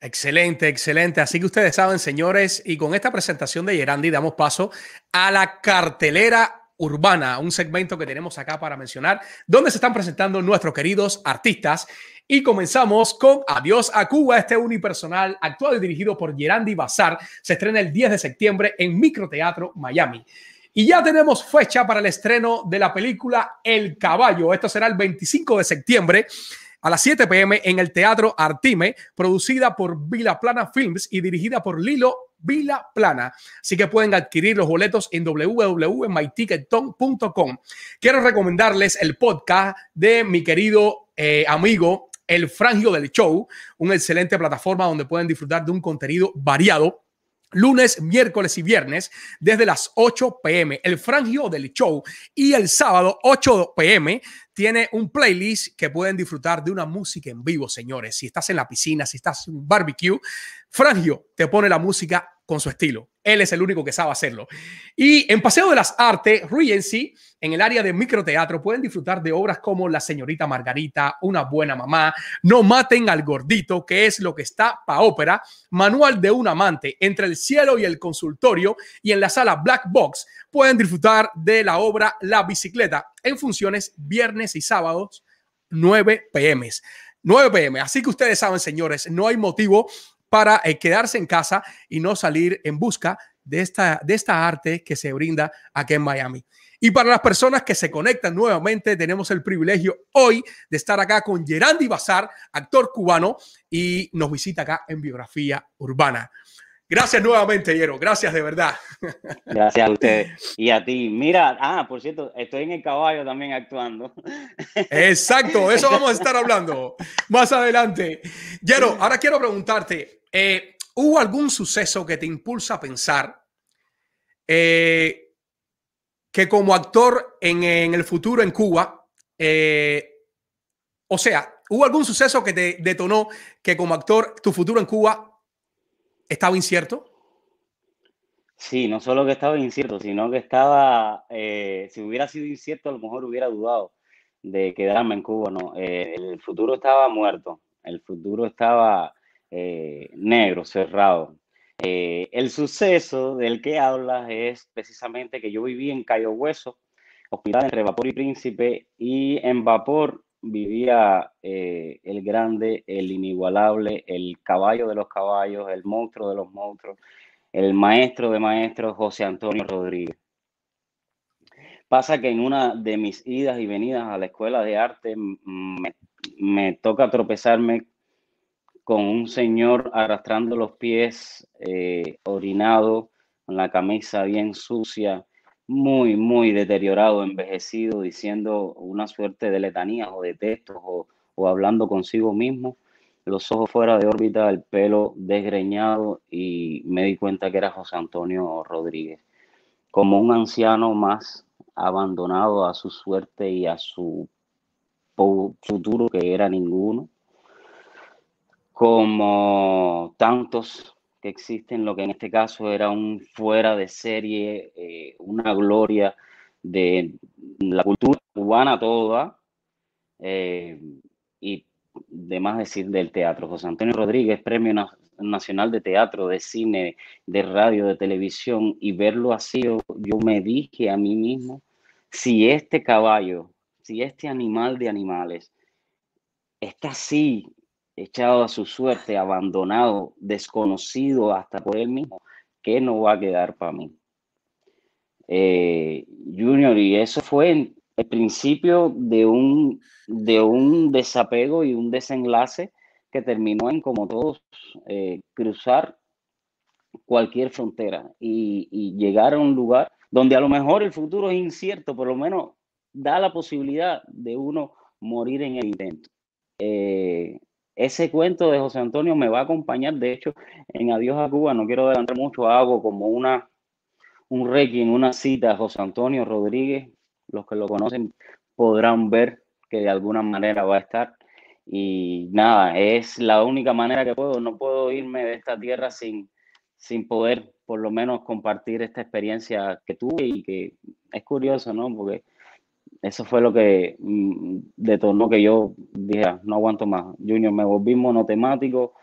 Excelente, excelente. Así que ustedes saben, señores, y con esta presentación de Gerandi damos paso a la cartelera Urbana, un segmento que tenemos acá para mencionar, donde se están presentando nuestros queridos artistas. Y comenzamos con Adiós a Cuba, este unipersonal actuado y dirigido por Gerandi Bazar. Se estrena el 10 de septiembre en Microteatro Miami. Y ya tenemos fecha para el estreno de la película El Caballo. Esto será el 25 de septiembre a las 7 pm en el Teatro Artime, producida por Vila Plana Films y dirigida por Lilo Vila Plana. Así que pueden adquirir los boletos en www.myticketon.com. Quiero recomendarles el podcast de mi querido eh, amigo El Frangio del Show, una excelente plataforma donde pueden disfrutar de un contenido variado lunes, miércoles y viernes desde las 8 pm. El frangio del show y el sábado 8 pm tiene un playlist que pueden disfrutar de una música en vivo, señores. Si estás en la piscina, si estás en un barbecue, Frangio te pone la música con su estilo. Él es el único que sabe hacerlo. Y en Paseo de las Artes, Regency, en el área de microteatro, pueden disfrutar de obras como La señorita Margarita, Una buena mamá, No maten al gordito, que es lo que está para ópera, Manual de un amante, Entre el cielo y el consultorio, y en la sala Black Box pueden disfrutar de la obra La bicicleta en funciones viernes y sábados 9 pm. 9 pm. Así que ustedes saben, señores, no hay motivo para eh, quedarse en casa y no salir en busca de esta, de esta arte que se brinda aquí en Miami. Y para las personas que se conectan nuevamente, tenemos el privilegio hoy de estar acá con Gerandi Bazar, actor cubano, y nos visita acá en Biografía Urbana. Gracias nuevamente, Yero. Gracias de verdad. Gracias a ustedes y a ti. Mira, ah, por cierto, estoy en el caballo también actuando. Exacto, eso vamos a estar hablando más adelante. Yero, ahora quiero preguntarte, eh, ¿Hubo algún suceso que te impulsa a pensar eh, que como actor en, el futuro en Cuba, eh, o sea, ¿hubo algún suceso que te detonó que como actor tu futuro en Cuba estaba incierto? Sí, no solo que estaba incierto, sino que estaba, si hubiera sido incierto, a lo mejor hubiera dudado de quedarme en Cuba, no. el futuro estaba muerto, el futuro estaba eh, negro, cerrado. Eh, el suceso del que hablas es precisamente que yo viví en Cayo Hueso, hospital entre Vapor y Príncipe, y en Vapor vivía eh, el grande, el inigualable, el caballo de los caballos, el monstruo de los monstruos, el maestro de maestros, José Antonio Rodríguez. Pasa que en una de mis idas y venidas a la escuela de arte me, toca tropezarme con un señor arrastrando los pies, eh, orinado, con la camisa bien sucia, muy, muy deteriorado, envejecido, diciendo una suerte de letanías o de textos o, o hablando consigo mismo, los ojos fuera de órbita, el pelo desgreñado y me di cuenta que era José Antonio Rodríguez, como un anciano más abandonado a su suerte y a su futuro que era ninguno. Como tantos que existen, lo que en este caso era un fuera de serie, eh, una gloria de la cultura cubana toda, eh, y de decir del teatro. José Antonio Rodríguez, Premio Nacional de Teatro, de Cine, de Radio, de Televisión, y verlo así, yo me dije a mí mismo, si este caballo, si este animal de animales está así echado a su suerte, abandonado, desconocido hasta por él mismo, ¿qué no va a quedar para mí? Eh, junior, y eso fue el principio de un, de un desapego y un desenlace que terminó en, como todos, eh, cruzar cualquier frontera y, y, llegar a un lugar donde a lo mejor el futuro es incierto, por lo menos da la posibilidad de uno morir en el intento. Eh, ese cuento de José Antonio me va a acompañar, de hecho, en Adiós a Cuba, no quiero adelantar mucho, hago como una, un requiem, una cita José Antonio Rodríguez, los que lo conocen podrán ver que de alguna manera va a estar. Y nada, es la única manera que puedo, no puedo irme de esta tierra sin, sin poder por lo menos compartir esta experiencia que tuve y que es curioso, ¿no? Porque eso fue lo que mm, detonó que yo dije, ah, no aguanto más. Junior, me volví monotemático,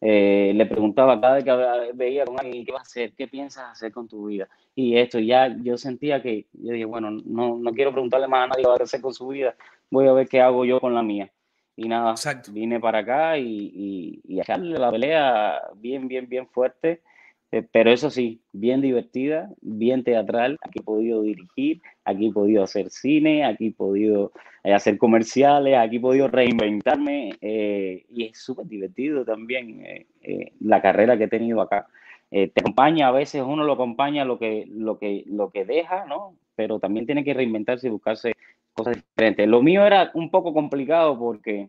eh, le preguntaba cada vez que veía con alguien, ¿qué vas a hacer? ¿Qué piensas hacer con tu vida? Y esto, ya yo sentía que, yo dije, bueno, no, no quiero preguntarle más a nadie qué va a hacer con su vida, voy a ver qué hago yo con la mía. Y nada, vine para acá y, y, y echarle la pelea bien, bien, bien fuerte. Eh, pero eso sí, bien divertida, bien teatral. Aquí he podido dirigir, aquí he podido hacer cine, aquí he podido eh, hacer comerciales, aquí he podido reinventarme eh, y es súper divertido también la carrera que he tenido acá. te acompaña, a veces uno lo acompaña lo que, lo que, lo que deja, ¿no? Pero también tiene que reinventarse y buscarse cosas diferentes. Lo mío era un poco complicado porque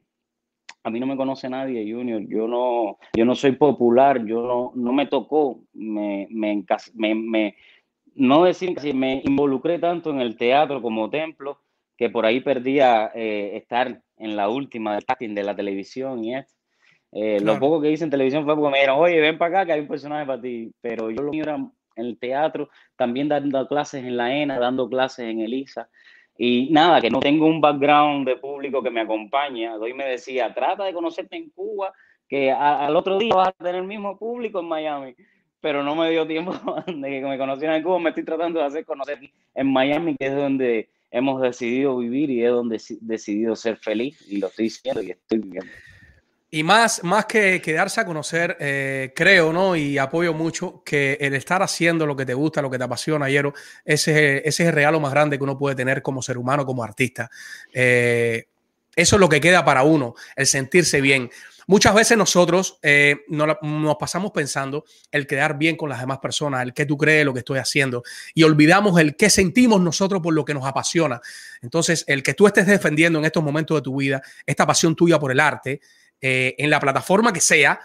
a mí no me conoce nadie, Junior. Yo no, yo no soy popular, yo no, no me tocó, me, me, me, no decir que me involucré tanto en el teatro como templo, que por ahí perdía eh, estar en la última del casting de la televisión y esto. Eh, lo poco que hice en televisión fue porque me dijeron, oye, ven para acá que hay un personaje para ti. Pero yo lo mío era en el teatro, también dando clases en la ENA, dando clases en ELISA. Y nada, que no tengo un background de público que me acompaña. Hoy me decía, trata de conocerte en Cuba, que al otro día vas a tener el mismo público en Miami. Pero no me dio tiempo de que me conocieran en Cuba. Me estoy tratando de hacer conocer en Miami, que es donde hemos decidido vivir y es donde he decidido ser feliz. Y lo estoy haciendo y estoy viviendo. Y más, más que quedarse a conocer, eh, creo, ¿no? Y apoyo mucho que el estar haciendo lo que te gusta, lo que te apasiona, Yero, ese, ese es el regalo más grande que uno puede tener como ser humano, como artista. Eh, eso es lo que queda para uno, el sentirse bien. Muchas veces nosotros eh, nos, nos, pasamos pensando el quedar bien con las demás personas, el que tú crees lo que estoy haciendo, y olvidamos el qué sentimos nosotros por lo que nos apasiona. Entonces, el que tú estés defendiendo en estos momentos de tu vida, esta pasión tuya por el arte, eh, en la plataforma que sea,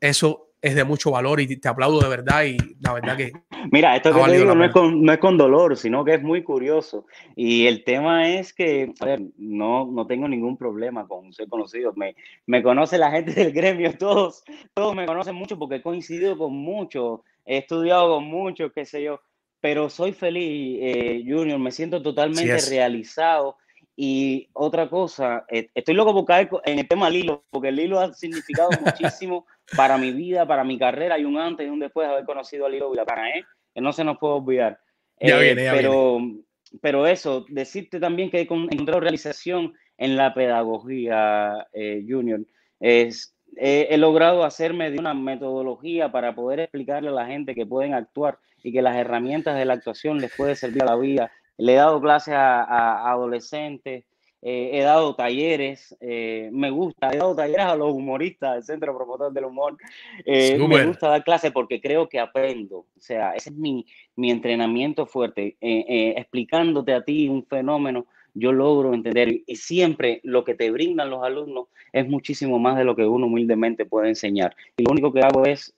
eso es de mucho valor y te aplaudo de verdad y la verdad que... Mira, esto que te digo no es, con, no es, con, dolor, sino que es muy curioso. Y el tema es que, a ver, no, no tengo ningún problema con ser conocido. Me, me conoce la gente del gremio, todos, todos me conocen mucho porque he coincidido con muchos, he estudiado con muchos, qué sé yo, pero soy feliz, eh, Junior, me siento totalmente realizado y otra cosa, eh, estoy loco por caer en el tema Lilo, porque Lilo ha significado muchísimo para mi vida, para mi carrera. Hay un antes y un después de haber conocido a Lilo Vilapana, ¿eh? que no se nos puede olvidar. Ya eh, viene, pero, pero eso, decirte también que he encontrado realización en la pedagogía, eh, Junior. Es, he logrado hacerme de una metodología para poder explicarle a la gente que pueden actuar y que las herramientas de la actuación les puede servir a la vida le he dado clases a, adolescentes, eh, he dado talleres, eh, me gusta, he dado talleres a los humoristas del Centro Promotor del Humor. Eh, me gusta dar clases porque creo que aprendo. O sea, ese es mi, mi entrenamiento fuerte. explicándote a ti un fenómeno, yo logro entender. Y siempre lo que te brindan los alumnos es muchísimo más de lo que uno humildemente puede enseñar. Y lo único que hago es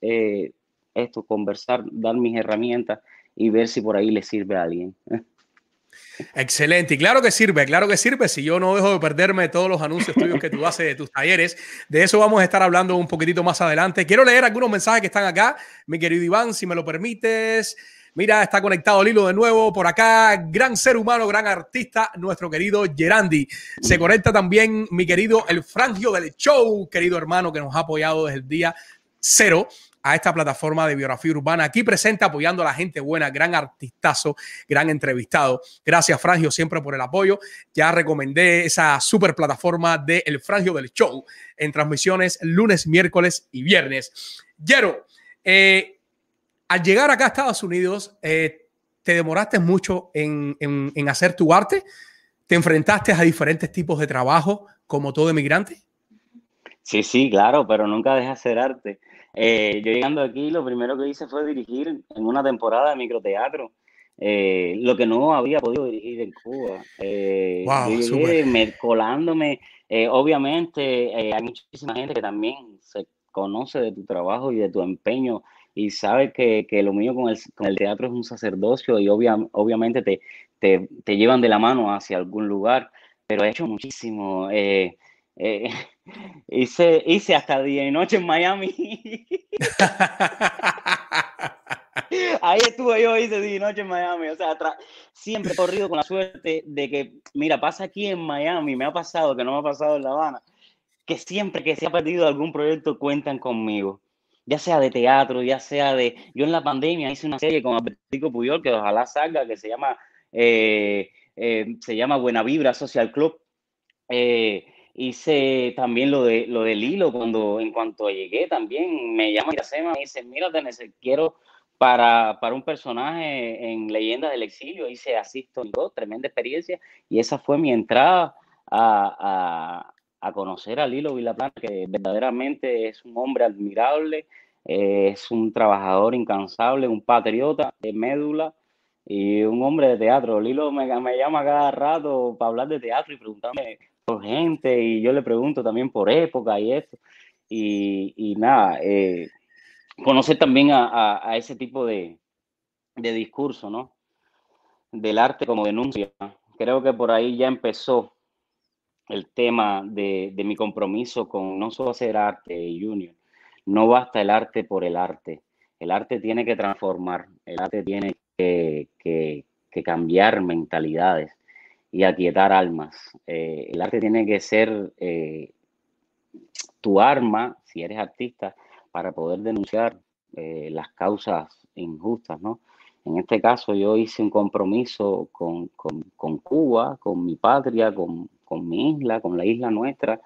esto, conversar, dar mis herramientas y ver si por ahí le sirve a alguien. Excelente. Y claro que sirve, claro que sirve. Si yo no dejo de perderme todos los anuncios tuyos que tú haces de tus talleres, de eso vamos a estar hablando un poquitito más adelante. Quiero leer algunos mensajes que están acá, mi querido Iván, si me lo permites. Mira, está conectado el hilo de nuevo por acá. Gran ser humano, gran artista, nuestro querido Gerandi. Se conecta también mi querido El Frangio del Show, querido hermano que nos ha apoyado desde el día cero a esta plataforma de biografía urbana. Aquí presente apoyando a la gente buena, gran artistazo, gran entrevistado. Gracias, Frangio, siempre por el apoyo. Ya recomendé esa super plataforma de El Frangio del Show en transmisiones lunes, miércoles y viernes. Yero, eh, al llegar acá a Estados Unidos, eh, ¿te demoraste mucho en, hacer tu arte? ¿Te enfrentaste a diferentes tipos de trabajo como todo emigrante? Sí, sí, claro, pero nunca deja hacer arte. Eh, yo llegando aquí, lo primero que hice fue dirigir en una temporada de microteatro, eh, lo que no había podido dirigir en Cuba. Eh, me, colándome, eh, obviamente hay muchísima gente que también se conoce de tu trabajo y de tu empeño y sabe que, que lo mío con el, con el, teatro es un sacerdocio y obviamente te, te, te, llevan de la mano hacia algún lugar, pero he hecho muchísimo. Eh, hice, hice hasta día y noche en Miami. Ahí estuve yo, hice día y noche en Miami. O sea, siempre he corrido con la suerte de que, mira, pasa aquí en Miami, me ha pasado, que no me ha pasado en La Habana, que siempre que se ha perdido algún proyecto cuentan conmigo. ya sea de teatro, ya sea de... Yo en la pandemia hice una serie con Albertico Puyol, que ojalá salga, que se llama, eh, eh, se llama Buena Vibra Social Club. Eh, hice también lo de lo del hilo cuando en cuanto llegué también me llama Iracema y dice mira quiero para, para un personaje en Leyendas del Exilio hice asisto dos tremenda experiencia y esa fue mi entrada a, a conocer a Lilo Vilaplana, que verdaderamente es un hombre admirable, eh, es un trabajador incansable, un patriota de médula y un hombre de teatro. Lilo me, me llama cada rato para hablar de teatro y preguntarme por gente y yo le pregunto también por época y esto. Y, y nada, eh, conocer también a, a, ese tipo de, de discurso, ¿no? Del arte como denuncia. Creo que por ahí ya empezó el tema de, mi compromiso con no solo hacer arte, Junior. No basta el arte por el arte. El arte tiene que transformar, el arte tiene que, cambiar mentalidades y aquietar almas. Eh, el arte tiene que ser eh, tu arma, si eres artista, para poder denunciar eh, las causas injustas, ¿no? En este caso yo hice un compromiso con, con Cuba, con mi patria, con, con mi isla, con la isla nuestra,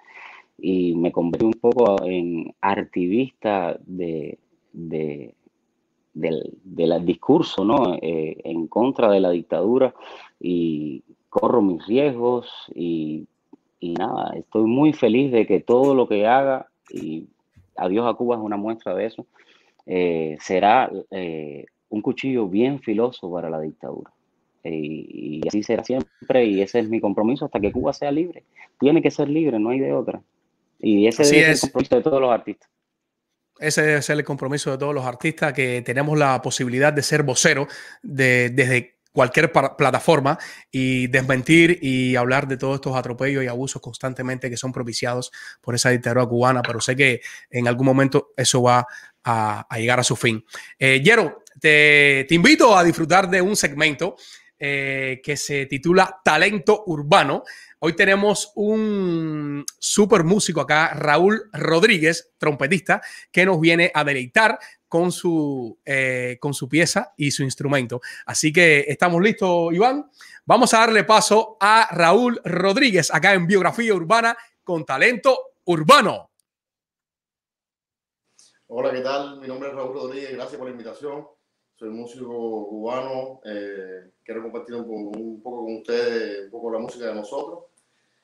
y me convertí un poco en activista de, del, discurso ¿no? En contra de la dictadura y corro mis riesgos y, nada, estoy muy feliz de que todo lo que haga, y Adiós a Cuba es una muestra de eso, eh, será eh, un cuchillo bien filoso para la dictadura y, así será siempre y ese es mi compromiso hasta que Cuba sea libre. Tiene que ser libre, no hay de otra. Y ese es el compromiso de todos los artistas. Ese debe ser el compromiso de todos los artistas que tenemos la posibilidad de ser voceros de, desde cualquier plataforma y desmentir y hablar de todos estos atropellos y abusos constantemente que son propiciados por esa dictadura cubana, pero sé que en algún momento eso va a, llegar a su fin. Eh, Yero, te, invito a disfrutar de un segmento eh, que se titula Talento Urbano. Hoy tenemos un super músico acá, Raúl Rodríguez, trompetista, que nos viene a deleitar con su, eh, con su pieza y su instrumento. Así que estamos listos, Iván. Vamos a darle paso a Raúl Rodríguez acá en Biografía Urbana con Talento Urbano. Hola, ¿qué tal? Mi nombre es Raúl Rodríguez, gracias por la invitación soy músico cubano, eh, quiero compartir un, poco con ustedes un poco la música de nosotros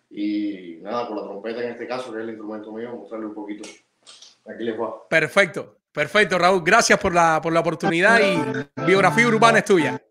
y nada, con la trompeta en este caso, que es el instrumento mío, mostrarle un poquito. Aquí les va. Perfecto, perfecto Raúl, gracias por la, por la oportunidad y biografía urbana es tuya.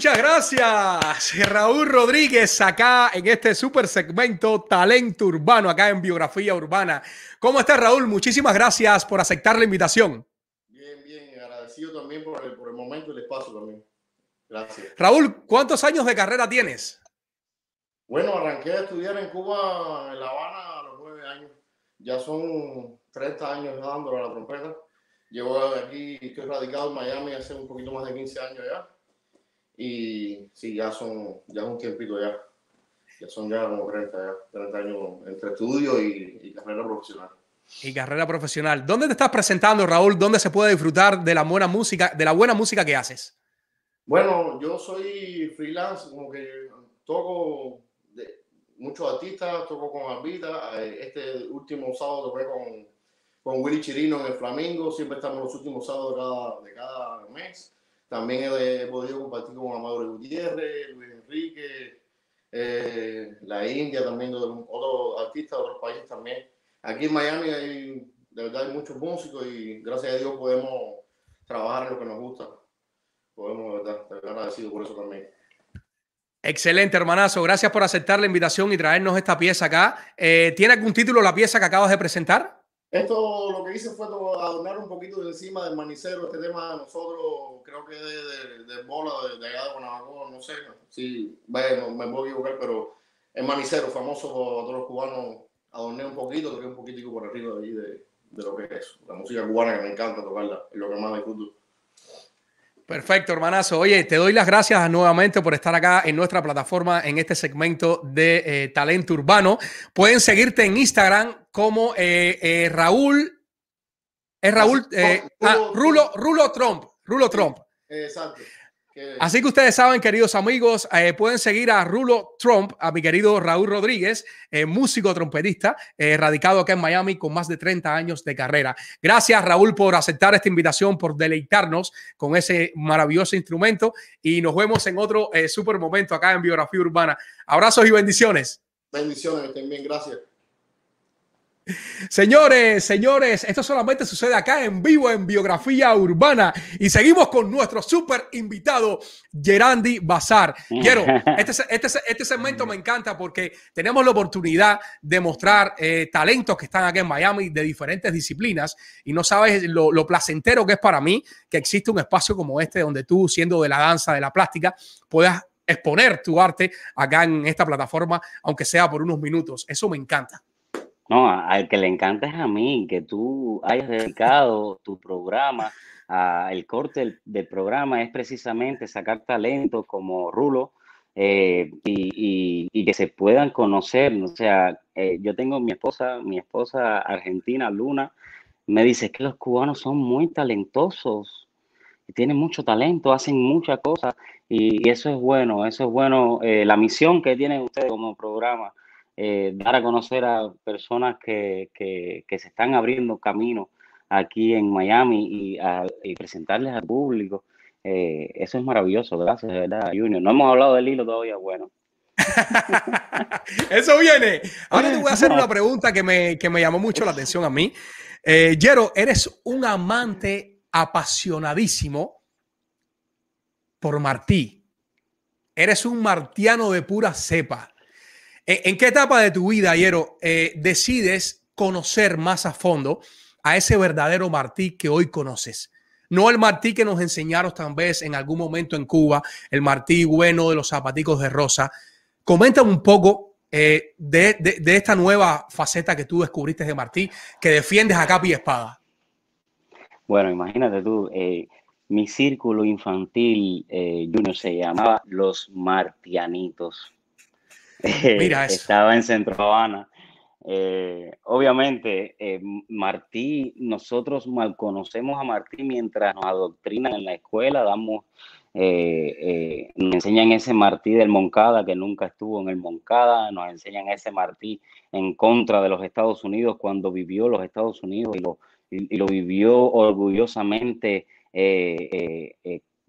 Muchas gracias, Raúl Rodríguez, acá en este super segmento Talento Urbano, acá en Biografía Urbana. ¿Cómo estás, Raúl? Muchísimas gracias por aceptar la invitación. Bien, bien, agradecido también por el, momento y el espacio también. Gracias. Raúl, ¿cuántos años de carrera tienes? Bueno, arranqué a estudiar en Cuba, en La Habana, a los nueve años. Ya son 30 años dándole a la trompeta. Llevo aquí, estoy radicado en Miami hace un poquito más de 15 años ya y sí, ya son, ya un tiempito ya. Ya son ya como 30, ya, 30 años entre estudio y, carrera profesional. Y carrera profesional. ¿Dónde te estás presentando, Raúl? ¿Dónde se puede disfrutar de la buena música, de la buena música que haces? Bueno, yo soy freelance, como que toco de muchos artistas, toco con Arbita. Eh, este último sábado toqué con, con Willy Chirino en el Flamingo. Siempre estamos los últimos sábados de cada, de cada mes. También he, podido compartir con Amador Gutiérrez, Luis Enrique, eh, la India también, otros artistas de otros países también. Aquí en Miami hay, de verdad, hay muchos músicos y gracias a Dios podemos trabajar en lo que nos gusta. Podemos, de verdad, estar agradecidos por eso también. Excelente, hermanazo. Gracias por aceptar la invitación y traernos esta pieza acá. Eh, ¿Tiene algún título la pieza que acabas de presentar? Esto lo que hice fue adornar un poquito de encima del manicero. Este tema nosotros creo que de, de, bola de, de, allá de Guanajuato, no sé. Sí, bueno, me puedo equivocar, pero el manicero famoso por todos los cubanos. Adorné un poquito, toqué un poquitico por arriba de, de, de lo que es la música cubana que me encanta tocarla, es lo que más gusta. Perfecto, hermanazo. Oye, te doy las gracias nuevamente por estar acá en nuestra plataforma en este segmento de eh, talento urbano. Pueden seguirte en Instagram como eh, eh, Raúl. Es Raúl. Ah, Rulo, Rulo Trump. Rulo Trump. Exacto. Así que ustedes saben, queridos amigos, eh, pueden seguir a Rulo Trump, a mi querido Raúl Rodríguez, eh, músico trompetista, eh, radicado acá en Miami con más de 30 años de carrera. Gracias, Raúl, por aceptar esta invitación, por deleitarnos con ese maravilloso instrumento y nos vemos en otro super momento acá en Biografía Urbana. Abrazos y bendiciones. Bendiciones, también, gracias. Señores, señores, esto solamente sucede acá en vivo en Biografía Urbana y seguimos con nuestro súper invitado, Gerandi Bazar. Quiero, este, este, este, segmento me encanta porque tenemos la oportunidad de mostrar eh, talentos que están aquí en Miami de diferentes disciplinas y no sabes lo, lo placentero que es para mí que existe un espacio como este donde tú, siendo de la danza, de la plástica, puedas exponer tu arte acá en esta plataforma, aunque sea por unos minutos. Eso me encanta. No, al que le encanta es a mí, que tú hayas dedicado tu programa, a, el corte del, programa es precisamente sacar talentos como Rulo eh, y, que se puedan conocer. O sea, eh, yo tengo mi esposa, mi esposa argentina, Luna, me dice que los cubanos son muy talentosos, tienen mucho talento, hacen muchas cosas y, eso es bueno, eso es bueno. Eh, la misión que tienen ustedes como programa eh, dar a conocer a personas que, que, se están abriendo camino aquí en Miami y, presentarles al público. Eh, eso es maravilloso, gracias, de verdad, Junior. No hemos hablado del hilo todavía, bueno. Eso viene. Ahora te voy a hacer una pregunta que me, que me llamó mucho la atención a mí. Eh, Jero, eres un amante apasionadísimo por Martí. Eres un martiano de pura cepa. Eh, ¿En qué etapa de tu vida, Ayero, eh, decides conocer más a fondo a ese verdadero Martí que hoy conoces? No el Martí que nos enseñaron tal vez en algún momento en Cuba, el Martí bueno de los zapaticos de rosa. Comenta un poco eh, de, esta nueva faceta que tú descubriste de Martí, que defiendes a capa y espada. Bueno, imagínate tú, mi círculo infantil, Junior, se llamaba Los Martianitos. Mira Estaba en Centro Habana. Eh, obviamente, eh, Martí, nosotros mal conocemos a Martí mientras nos adoctrinan en la escuela, damos, eh, nos enseñan ese Martí del Moncada que nunca estuvo en el Moncada, nos enseñan ese Martí en contra de los Estados Unidos cuando vivió los Estados Unidos y lo, y, lo vivió orgullosamente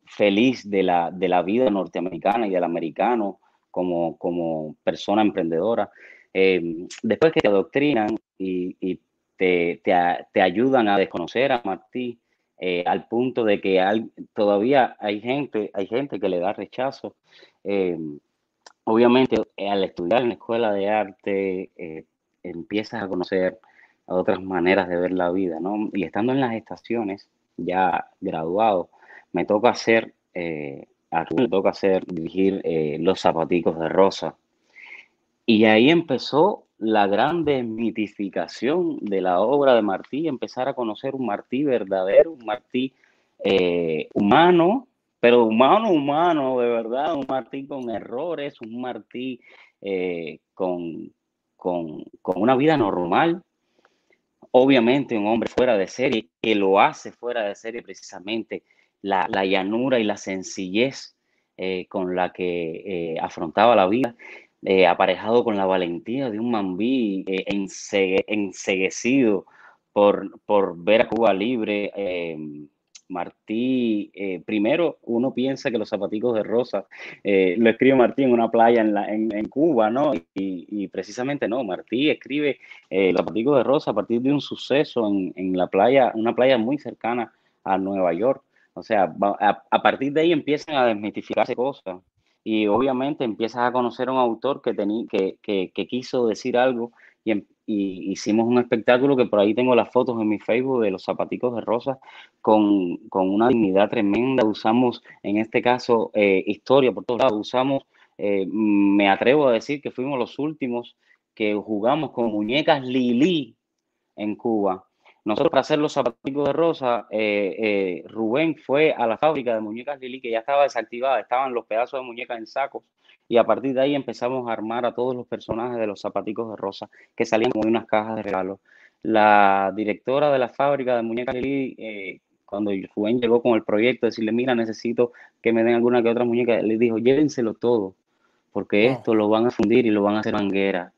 feliz de la, de la vida norteamericana y del americano como, como persona emprendedora. Eh, después que te adoctrinan y, te, te, ayudan a desconocer a Martí, eh, al punto de que todavía hay gente, hay gente que le da rechazo. Eh, obviamente, al estudiar en la escuela de arte, empiezas a conocer otras maneras de ver la vida, ¿no? Y estando en las estaciones, ya graduado, me toca hacer me toca hacer, dirigir eh, Los Zapaticos de Rosa. Y ahí empezó la gran desmitificación de la obra de Martí, empezar a conocer un Martí verdadero, un Martí eh, humano, pero humano, humano, de verdad, un Martí con errores, un Martí eh, con, con, con una vida normal, obviamente un hombre fuera de serie, que lo hace fuera de serie precisamente la, la, llanura y la sencillez eh, con la que eh, afrontaba la vida, eh, aparejado con la valentía de un mambí enseguecido por, por ver a Cuba libre. Martí, primero uno piensa que los zapaticos de rosa lo escribe Martí en una playa en, la, en, en Cuba, ¿no? Y, y, precisamente no, Martí escribe los zapaticos de rosa a partir de un suceso en, en, la playa, una playa muy cercana a Nueva York. O sea, a, partir de ahí empiezan a desmitificarse cosas y obviamente empiezas a conocer a un autor que, tení, que, que, quiso decir algo y, y, hicimos un espectáculo que por ahí tengo las fotos en mi Facebook de los zapaticos de rosa con, con una dignidad tremenda. Usamos, en este caso, eh, historia por todos lados. Usamos, eh, me atrevo a decir que fuimos los últimos que jugamos con muñecas Lili en Cuba. Nosotros para hacer los zapaticos de rosa, eh, eh, Rubén fue a la fábrica de muñecas Lili, que ya estaba desactivada, estaban los pedazos de muñecas en sacos, y a partir de ahí empezamos a armar a todos los personajes de los zapaticos de rosa, que salían como de unas cajas de regalos. La directora de la fábrica de muñecas Lili, eh, cuando Rubén llegó con el proyecto, decirle, mira, necesito que me den alguna que otra muñeca, le dijo, llévenselo todo, porque oh. esto lo van a fundir y lo van a hacer manguera.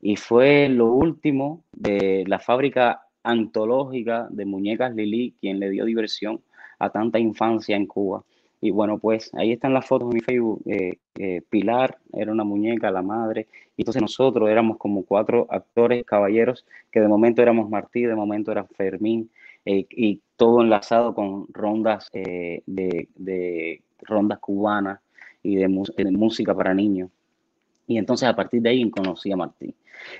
Y fue lo último de la fábrica antológica de muñecas Lili, quien le dio diversión a tanta infancia en Cuba. Y bueno, pues ahí están las fotos en mi Facebook. Eh, eh, Pilar era una muñeca, la madre. Y entonces nosotros éramos como cuatro actores caballeros, que de momento éramos Martí, de momento era Fermín, eh, y todo enlazado con rondas de, rondas cubanas y de música para niños. Y entonces a partir de ahí conocí a Martí.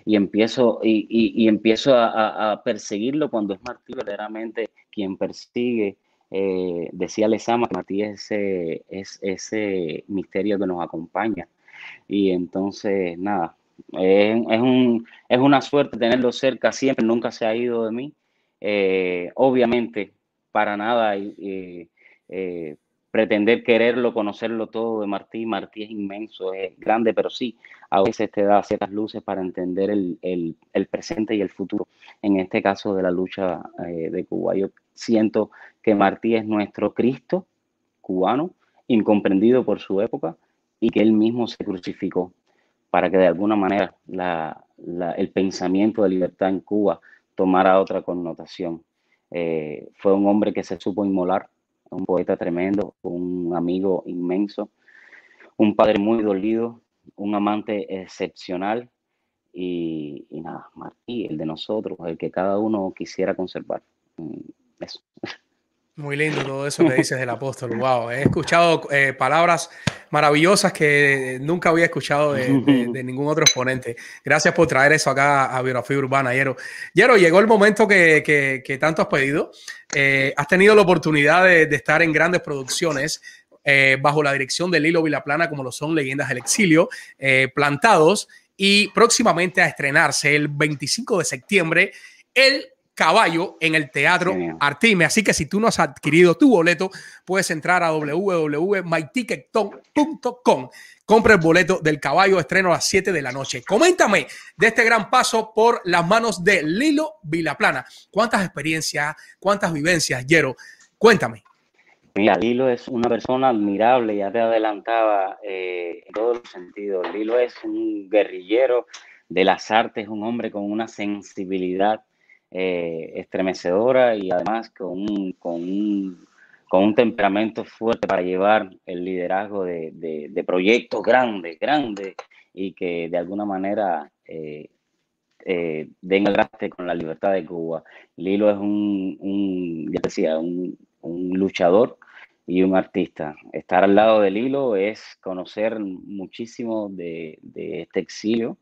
Y empiezo, y, y, empiezo a, a, perseguirlo cuando es Martí verdaderamente quien persigue. Eh, decía Lezama que Martí es ese, es ese misterio que nos acompaña. Y entonces, nada, es, es, un, es una suerte tenerlo cerca siempre, nunca se ha ido de mí. Eh, obviamente, para nada eh pretender quererlo, conocerlo todo de Martí. Martí es inmenso, es grande, pero sí, a veces te da ciertas luces para entender el, el, presente y el futuro, en este caso de la lucha eh, de Cuba. Yo siento que Martí es nuestro Cristo cubano, incomprendido por su época, y que él mismo se crucificó para que de alguna manera la, el pensamiento de libertad en Cuba tomara otra connotación. Eh, fue un hombre que se supo inmolar un poeta tremendo, un amigo inmenso, un padre muy dolido, un amante excepcional y, nada, Martí, el de nosotros, el que cada uno quisiera conservar. Mm, eso. Muy lindo todo eso que dices del apóstol. Wow, he escuchado eh, palabras maravillosas que nunca había escuchado de, de, de, ningún otro exponente. Gracias por traer eso acá a Biografía Urbana, Yero. Yero, llegó el momento que, que, que tanto has pedido. Eh, has tenido la oportunidad de, de estar en grandes producciones eh, bajo la dirección de Lilo Vilaplana, como lo son Leyendas del Exilio, eh, Plantados, y próximamente a estrenarse el 25 de septiembre el caballo en el Teatro Artime. Así que si tú no has adquirido tu boleto, puedes entrar a www.myticketton.com. Compra el boleto del caballo, estreno a las 7 de la noche. Coméntame de este gran paso por las manos de Lilo Vilaplana. ¿Cuántas experiencias, cuántas vivencias, Yero? Cuéntame. Mira, Lilo es una persona admirable, ya te adelantaba eh, en todos los sentidos. Lilo es un guerrillero de las artes, un hombre con una sensibilidad eh, estremecedora y además con un, con, un, con un, temperamento fuerte para llevar el liderazgo de, de, de proyectos grandes, grandes y que de alguna manera eh, eh, den el con la libertad de Cuba. Lilo es un, un ya decía, un, un luchador y un artista. Estar al lado de Lilo es conocer muchísimo de, de este exilio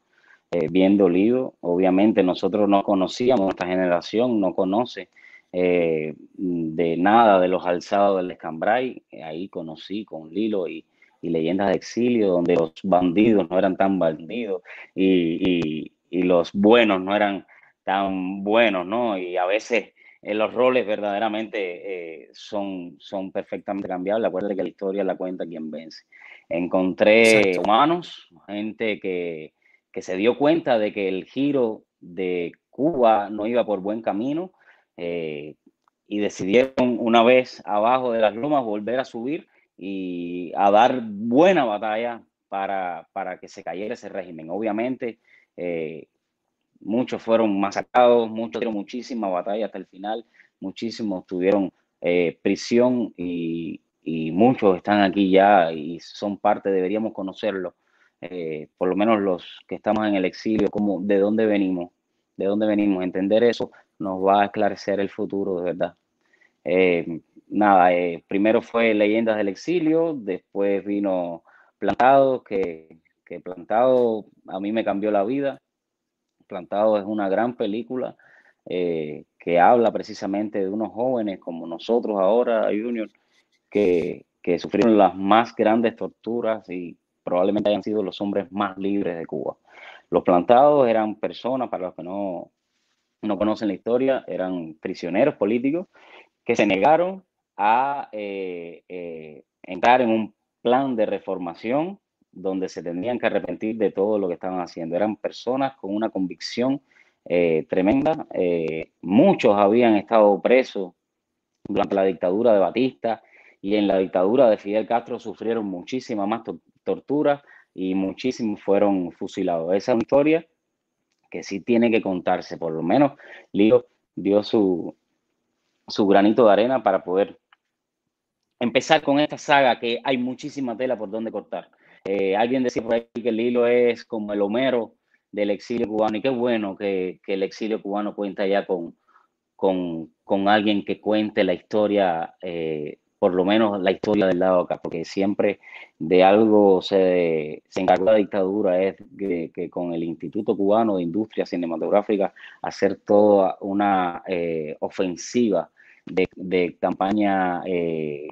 eh, bien dolido. Obviamente nosotros no conocíamos, nuestra generación no conoce eh, de nada de los alzados del Escambray. Ahí conocí con Lilo y, y, Leyendas de Exilio, donde los bandidos no eran tan bandidos y, y, y los buenos no eran tan buenos, ¿no? Y a veces eh, los roles verdaderamente eh, son, son perfectamente cambiables. Acuérdate que la historia la cuenta quien vence. Encontré Exacto. humanos, gente que, que se dio cuenta de que el giro de Cuba no iba por buen camino eh, y decidieron una vez abajo de las lomas volver a subir y a dar buena batalla para, para que se cayera ese régimen. Obviamente, eh, muchos fueron masacrados, muchos dieron muchísima batalla hasta el final, muchísimos tuvieron eh, prisión y, y, muchos están aquí ya y son parte, deberíamos conocerlo, eh, por lo menos los que estamos en el exilio, como de dónde venimos, de dónde venimos, entender eso nos va a esclarecer el futuro de verdad. Eh, nada, eh, primero fue Leyendas del Exilio, después vino Plantado, que, que, Plantado a mí me cambió la vida. Plantado es una gran película que habla precisamente de unos jóvenes como nosotros ahora, Junior, que, que sufrieron las más grandes torturas y probablemente hayan sido los hombres más libres de Cuba. Los plantados eran personas, para los que no, no conocen la historia, eran prisioneros políticos que se negaron a eh, eh, entrar en un plan de reformación donde se tendrían que arrepentir de todo lo que estaban haciendo. Eran personas con una convicción eh, tremenda. muchos habían estado presos durante la dictadura de Batista y en la dictadura de Fidel Castro sufrieron muchísimas más torturas y muchísimos fueron fusilados. Esa es una historia que sí tiene que contarse, por lo menos Lío dio su, su granito de arena para poder empezar con esta saga que hay muchísima tela por donde cortar. Eh, alguien decía por ahí que el hilo es como el Homero del exilio cubano y qué bueno que, que el exilio cubano cuenta ya con, con, con, alguien que cuente la historia, eh, por lo menos la historia del lado acá, porque siempre de algo se, se encargó la dictadura, es que, con el Instituto Cubano de Industria Cinematográfica hacer toda una eh, ofensiva de, de campaña eh,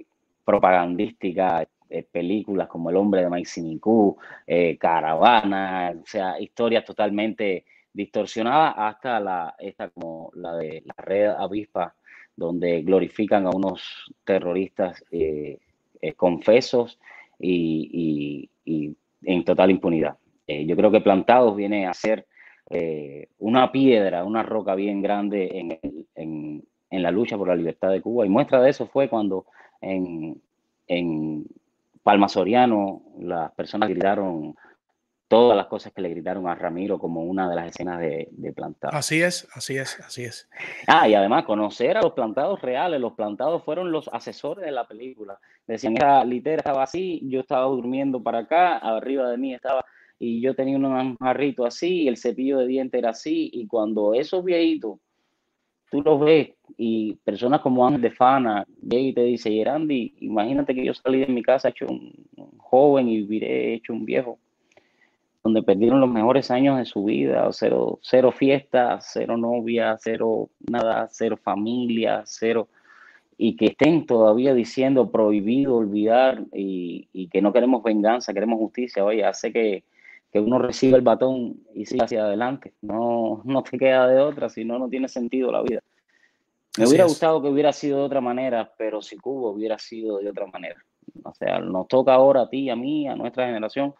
propagandística, eh, películas como El hombre de Maiximicú, eh, Caravana, o sea, historias totalmente distorsionadas hasta la, esta como la de la red avispa, donde glorifican a unos terroristas eh, eh confesos y, en total impunidad. Eh, yo creo que Plantados viene a ser una piedra, una roca bien grande en la lucha por la libertad de Cuba. Y muestra de eso fue cuando en, en Palma Soriano las personas gritaron todas las cosas que le gritaron a Ramiro como una de las escenas de, de plantados. Así es, así es, así es. Ah, y además conocer a los plantados reales, los plantados fueron los asesores de la película. Decían, esa litera estaba así, yo estaba durmiendo para acá, arriba de mí estaba, y yo tenía un jarrito así, y el cepillo de diente era así, y cuando esos viejitos tú lo ves y personas como Ángel de Fana llega y te dice, Yerandi, imagínate que yo salí de mi casa hecho un, joven y viviré hecho un viejo, donde perdieron los mejores años de su vida, cero, cero fiesta, cero novia, cero nada, cero familia, cero, y que estén todavía diciendo prohibido olvidar y, y que no queremos venganza, queremos justicia, oye, hace que, que uno reciba el batón y siga hacia adelante. No, no te queda de otra, si no, no tiene sentido la vida. Me Así hubiera es. gustado que hubiera sido de otra manera, pero si Cuba hubiera sido de otra manera. O sea, nos toca ahora a ti, a mí, a nuestra generación,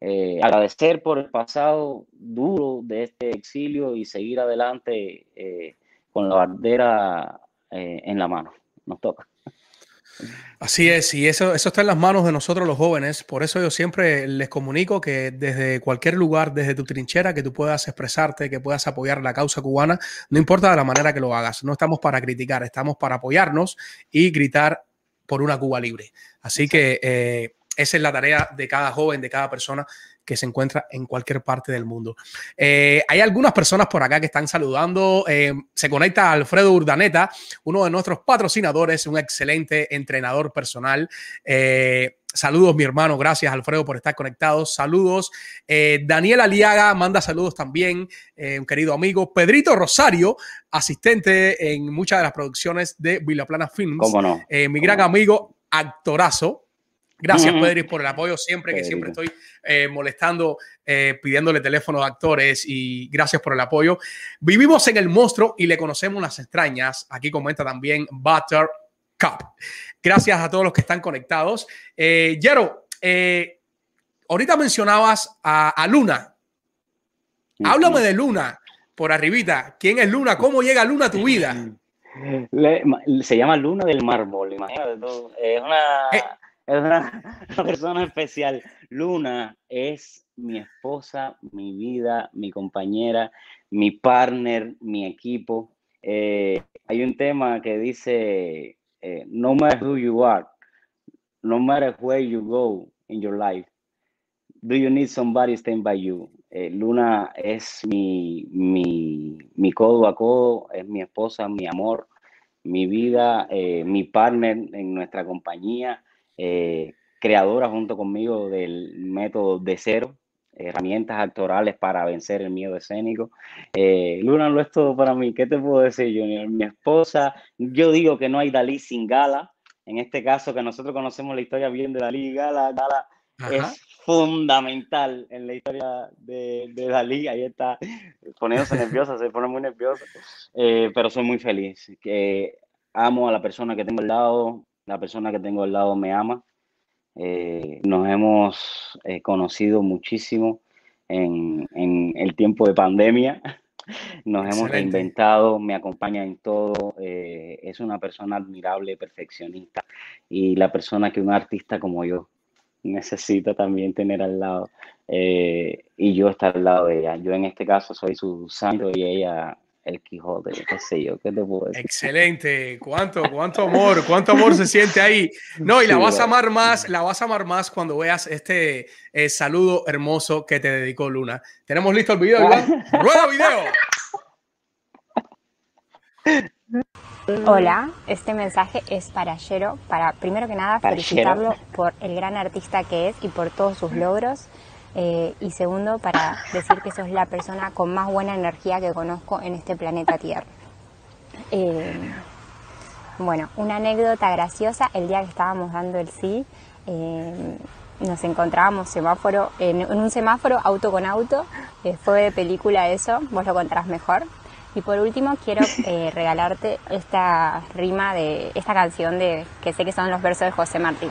eh, agradecer por el pasado duro de este exilio y seguir adelante eh, con la bandera eh, en la mano. Nos toca. Así es, y eso, eso está en las manos de nosotros los jóvenes. Por eso yo siempre les comunico que desde cualquier lugar, desde tu trinchera, que tú puedas expresarte, que puedas apoyar la causa cubana, no importa de la manera que lo hagas. No estamos para criticar, estamos para apoyarnos y gritar por una Cuba libre. Así que eh, esa es la tarea de cada joven, de cada persona que se encuentra en cualquier parte del mundo. Eh, hay algunas personas por acá que están saludando. Eh, se conecta Alfredo Urdaneta, uno de nuestros patrocinadores, un excelente entrenador personal. Eh, saludos, mi hermano. Gracias, Alfredo, por estar conectados. Saludos. Daniel Aliaga manda saludos también, un querido amigo. Pedrito Rosario, asistente en muchas de las producciones de Villaplana Films. ¿Cómo no? Mi gran amigo, actorazo. Gracias, uh -huh. Por el apoyo siempre, que siempre estoy eh, molestando, eh, pidiéndole teléfono a actores y gracias por el apoyo. Vivimos en el monstruo y le conocemos las extrañas. Aquí comenta también Butter Cup. Gracias a todos los que están conectados. Eh, Yero, ahorita mencionabas a, a Luna. Uh -huh. Háblame de Luna por arribita. ¿Quién es Luna? ¿Cómo llega Luna a tu vida? se llama Luna del Mármol, imagínate tú. Es una. Es una, persona especial. Luna es mi esposa, mi vida, mi compañera, mi partner, mi equipo. Eh, hay un tema que dice, eh, no matter who you are, no matter where you go in your life, do you need somebody stand by you? Eh, Luna es mi, mi, mi codo a codo, es mi esposa, mi amor, mi vida, mi partner en nuestra compañía, eh, creadora junto conmigo del método de cero, herramientas actorales para vencer el miedo escénico. Eh, Luna lo es todo para mí. ¿Qué te puedo decir, Junior? Mi esposa, yo digo que no hay Dalí sin Gala. En este caso, que nosotros conocemos la historia bien de Dalí y Gala, Gala Ajá. es fundamental en la historia de, de Dalí. Ahí está poniéndose nerviosa, se pone muy nerviosa, Eh, pero soy muy feliz. Que amo a la persona que tengo al lado, la persona que tengo al lado me ama. Eh, nos hemos eh, conocido muchísimo en, en el tiempo de pandemia. Nos hemos reinventado, me acompaña en todo. eh, es una persona admirable, perfeccionista y la persona que un artista como yo necesita también tener al lado eh, y yo estar al lado de ella. Yo en este caso soy su santo y ella el Quijote, qué sé yo, qué te puedo decir. Excelente, cuánto, cuánto amor, cuánto amor se siente ahí. No, y la Sí, vas a amar más, la vas a amar más cuando veas este eh, saludo hermoso que te dedicó Luna. ¿Tenemos listo el video, Iván? ¡Rueda video! Hola, este mensaje es para Yero, para primero que nada Para felicitarlo Yero. por el gran artista que es y por todos sus logros. Eh, y segundo, para decir que sos la persona con más buena energía que conozco en este planeta Tierra. Eh, bueno, una anécdota graciosa, el día que estábamos dando el sí, eh, nos encontrábamos semáforo, en, un semáforo auto con auto, fue de película eso, vos lo contarás mejor. Y por último quiero regalarte esta rima de esta canción de que sé que son los versos de José Martín.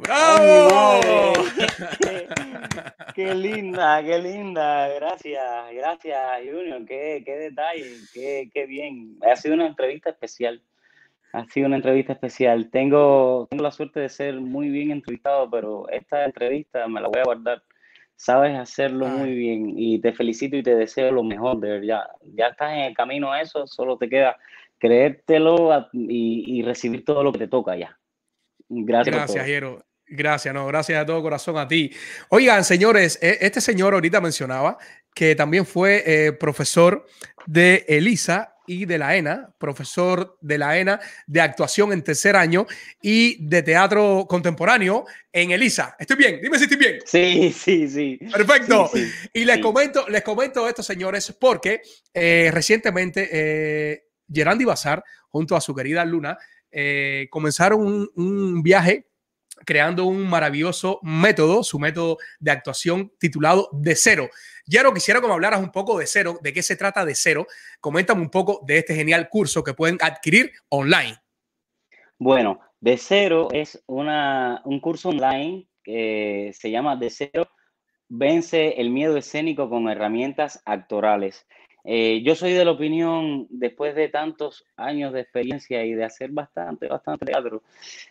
¡Bravo! qué, qué linda, qué linda. Gracias, gracias, Junior. Qué, qué detalle, qué, qué bien. Ha sido una entrevista especial. Ha sido una entrevista especial. Tengo, tengo la suerte de ser muy bien entrevistado, pero esta entrevista me la voy a guardar. Sabes hacerlo Ay. muy bien y te felicito y te deseo lo mejor, de verdad. Ya estás en el camino a eso, solo te queda creértelo y, y recibir todo lo que te toca ya. Gracias, Gracias. Jero. Gracias, no, gracias de todo corazón a ti. Oigan, señores, e- este señor ahorita mencionaba que también fue eh, profesor de Elisa y de la ENA, profesor de la ENA de actuación en tercer año y de teatro contemporáneo en Elisa. ¿Estoy bien? Dime si estoy bien. Sí, sí, sí. Perfecto. Sí, sí, Y les sí. comento, les comento esto, señores, porque eh, recientemente eh, Gerandi Bazar, junto a su querida Luna, eh, comenzaron un, un viaje creando un maravilloso método, su método de actuación titulado De Cero. Yaro, quisiera que me hablaras un poco de Cero, de qué se trata De Cero. Coméntame un poco de este genial curso que pueden adquirir online. Bueno, De Cero es una, un curso online que se llama De Cero, vence el miedo escénico con herramientas actorales. Eh, yo soy de la opinión, después de tantos años de experiencia y de hacer bastante, bastante teatro,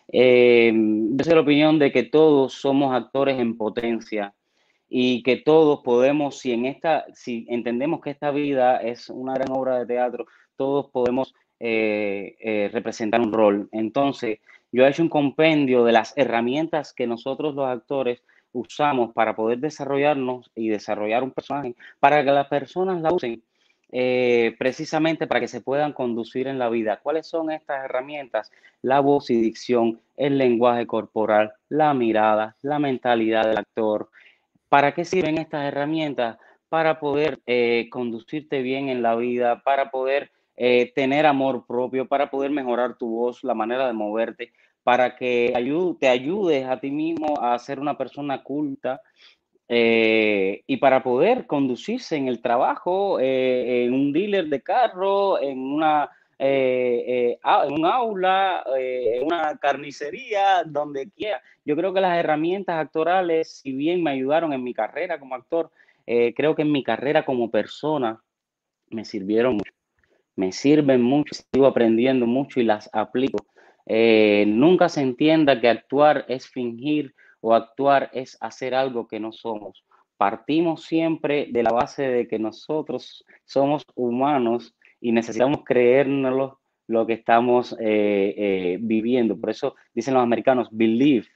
eh, yo soy de la opinión de que todos somos actores en potencia y que todos podemos, si en esta, si entendemos que esta vida es una gran obra de teatro, todos podemos eh, eh, representar un rol. Entonces, yo he hecho un compendio de las herramientas que nosotros los actores usamos para poder desarrollarnos y desarrollar un personaje, para que las personas la usen eh, precisamente para que se puedan conducir en la vida. ¿Cuáles son estas herramientas? La voz y dicción, el lenguaje corporal, la mirada, la mentalidad del actor. ¿Para qué sirven estas herramientas? Para poder eh, conducirte bien en la vida, para poder eh, tener amor propio, para poder mejorar tu voz, la manera de moverte, para que te ayudes a ti mismo a ser una persona culta eh, y para poder conducirse en el trabajo, eh, en un dealer de carro, en una en un aula, en una carnicería, donde quiera. Yo creo que las herramientas actorales, si bien me ayudaron en mi carrera como actor, creo que en mi carrera como persona me sirvieron mucho me sirven mucho, sigo aprendiendo mucho y las aplico. Eh, nunca se entienda que actuar es fingir o actuar es hacer algo que no somos. Partimos siempre de la base de que nosotros somos humanos y necesitamos creérnoslo lo que estamos eh, eh, viviendo. Por eso dicen los americanos, believe,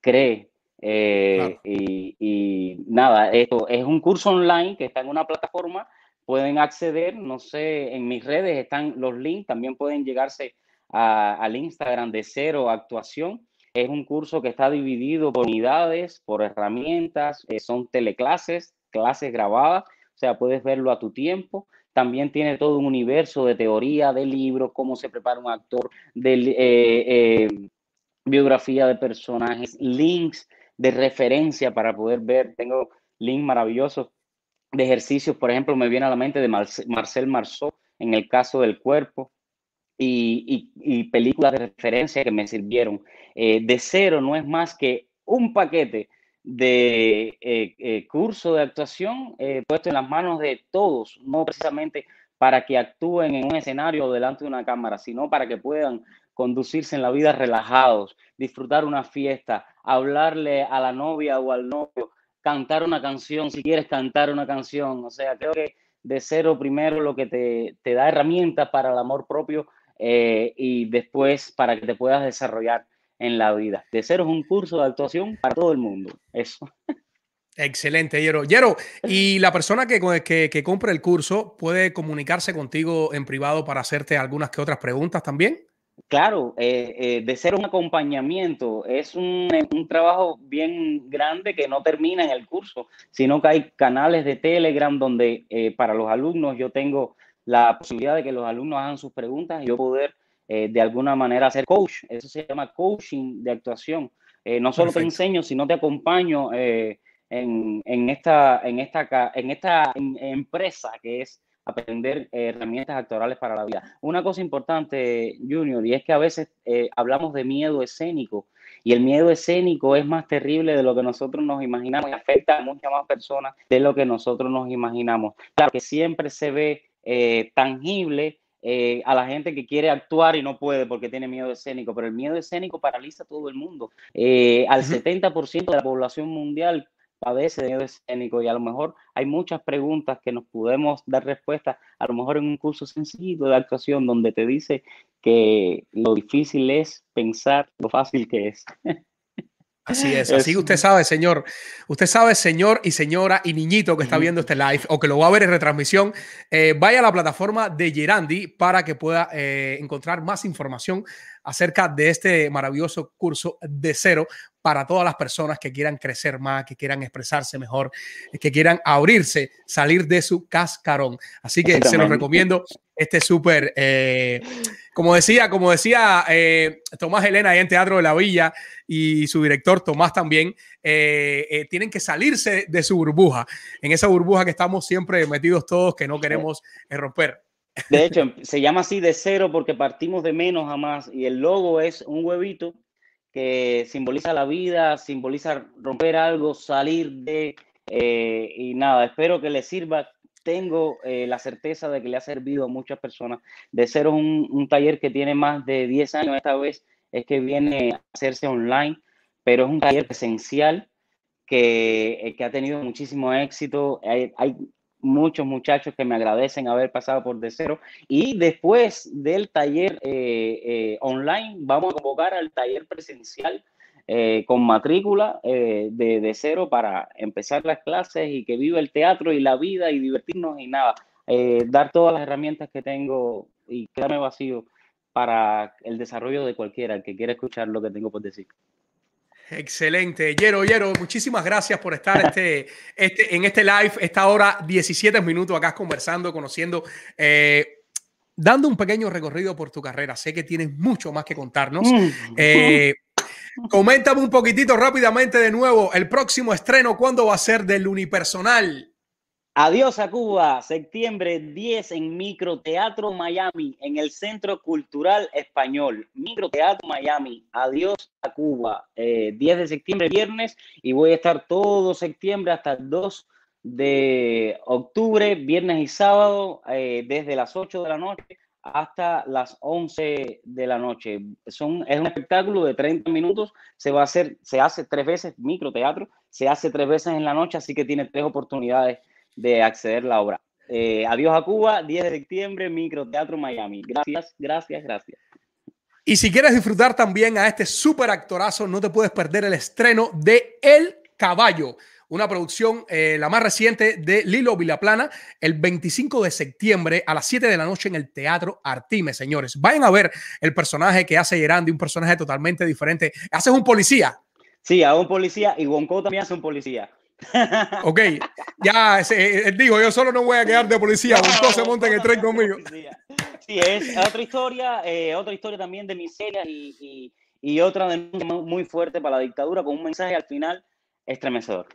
cree. y, y, nada, esto es un curso online que está en una plataforma pueden acceder, no sé, en mis redes están los links, también pueden llegarse al Instagram de Cero Actuación. Es un curso que está dividido por unidades, por herramientas, eh, son teleclases, clases grabadas, o sea, puedes verlo a tu tiempo. También tiene todo un universo de teoría, de libros, cómo se prepara un actor, de eh, eh, biografía de personajes, links de referencia para poder ver. Tengo links maravillosos de ejercicios, por ejemplo, me viene a la mente de Marcel Marceau en el caso del cuerpo y, películas de referencia que me sirvieron. Eh, de cero no es más que un paquete de eh, eh, curso de actuación puesto en las manos de todos, no precisamente para que actúen en un escenario o delante de una cámara, sino para que puedan conducirse en la vida relajados, disfrutar una fiesta, hablarle a la novia o al novio cantar una canción, si quieres cantar una canción. O sea, creo que de cero primero lo que te, te da herramientas para el amor propio eh, y después para que te puedas desarrollar en la vida. De cero es un curso de actuación para todo el mundo. Eso. Excelente, Yero. Yero, y la persona que, que, que compre el curso puede comunicarse contigo en privado para hacerte algunas que otras preguntas también. Claro, eh, eh, de ser un acompañamiento, es un, trabajo bien grande que no termina en el curso, sino que hay canales de Telegram donde eh, para los alumnos yo tengo la posibilidad de que los alumnos hagan sus preguntas y yo poder de alguna manera hacer coach. Eso se llama coaching de actuación. no solo te enseño, sino te acompaño en, esta, en, esta, en esta empresa que es aprender herramientas actorales para la vida. Una cosa importante, Junior, y es que a veces eh, hablamos de miedo escénico y el miedo escénico es más terrible de lo que nosotros nos imaginamos y afecta a muchas más personas de lo que nosotros nos imaginamos. Claro que siempre se ve eh, tangible eh, a la gente que quiere actuar y no puede porque tiene miedo escénico, pero el miedo escénico paraliza a todo el mundo. al 70% de la población mundial padece de miedo escénico y a lo mejor hay muchas preguntas que nos podemos dar respuesta, a lo mejor en un curso sencillo de actuación donde te dice que lo difícil es pensar lo fácil que es. Así es, así usted sabe, señor. Usted sabe, señor y señora y niñito que está viendo este live o que lo va a ver en retransmisión, eh, vaya a la plataforma de Gerandi para que pueda eh, encontrar más información acerca de este maravilloso curso de cero para todas las personas que quieran crecer más, que quieran expresarse mejor, que quieran abrirse, salir de su cascarón. Así que se los recomiendo este súper, eh, como decía, como decía eh, Tomás Elena ahí en Teatro de la Villa y su director Tomás también, eh, tienen que salirse de su burbuja, en esa burbuja que estamos siempre metidos todos, que no queremos romper. De hecho, se llama así de cero porque partimos de menos a más y el logo es un huevito que simboliza la vida, simboliza romper algo, salir de... Eh, y nada, espero que le sirva. Tengo eh, la certeza de que le ha servido a muchas personas. De ser un, un, taller que tiene más de 10 años, esta vez es que viene a hacerse online, pero es un taller esencial que, eh, que ha tenido muchísimo éxito. Hay, hay muchos muchachos que me agradecen haber pasado por de cero. Y después del taller eh, eh, online, vamos a convocar al taller presencial eh, con matrícula de, de, cero para empezar las clases y que viva el teatro y la vida y divertirnos y nada. dar todas las herramientas que tengo y quedarme vacío para el desarrollo de cualquiera que quiera escuchar lo que tengo por decir. Excelente. Yero, Yero, muchísimas gracias por estar este, este, en este live, esta hora 17 minutos acá conversando, conociendo eh, dando un pequeño recorrido por tu carrera, sé que tienes mucho más que contarnos. Mm. Eh, coméntame un poquitito rápidamente de nuevo, el próximo estreno, ¿cuándo va a ser del unipersonal? Adiós a Cuba, septiembre 10 en Microteatro Miami, en el Centro Cultural Español. Microteatro Miami, adiós a Cuba, eh, 10 de septiembre, viernes, y voy a estar todo septiembre hasta el 2 de octubre, viernes y sábado, eh, desde las 8 de la noche hasta las 11 de la noche. Son, es un espectáculo de 30 minutos, se va a hacer, se hace tres veces, microteatro, se hace tres veces en la noche, así que tiene tres oportunidades de acceder a la obra. Eh, adiós a Cuba, 10 de septiembre, Microteatro Miami. Gracias, gracias, gracias. Y si quieres disfrutar también a este súper actorazo, no te puedes perder el estreno de El Caballo, una producción, eh, la más reciente de Lilo Vilaplana, el 25 de septiembre a las 7 de la noche en el Teatro Artime, señores. Vayan a ver el personaje que hace Gerandi, un personaje totalmente diferente. Haces un policía. Sí, hago un policía y Wonko también hace un policía. Ok, ya ese, él dijo, yo solo no voy a quedar de policía, Wonko se monta en el tren conmigo. Sí, es otra historia, eh, otra historia también de miseria y, y, y otra denuncia muy fuerte para la dictadura con un mensaje al final estremecedor.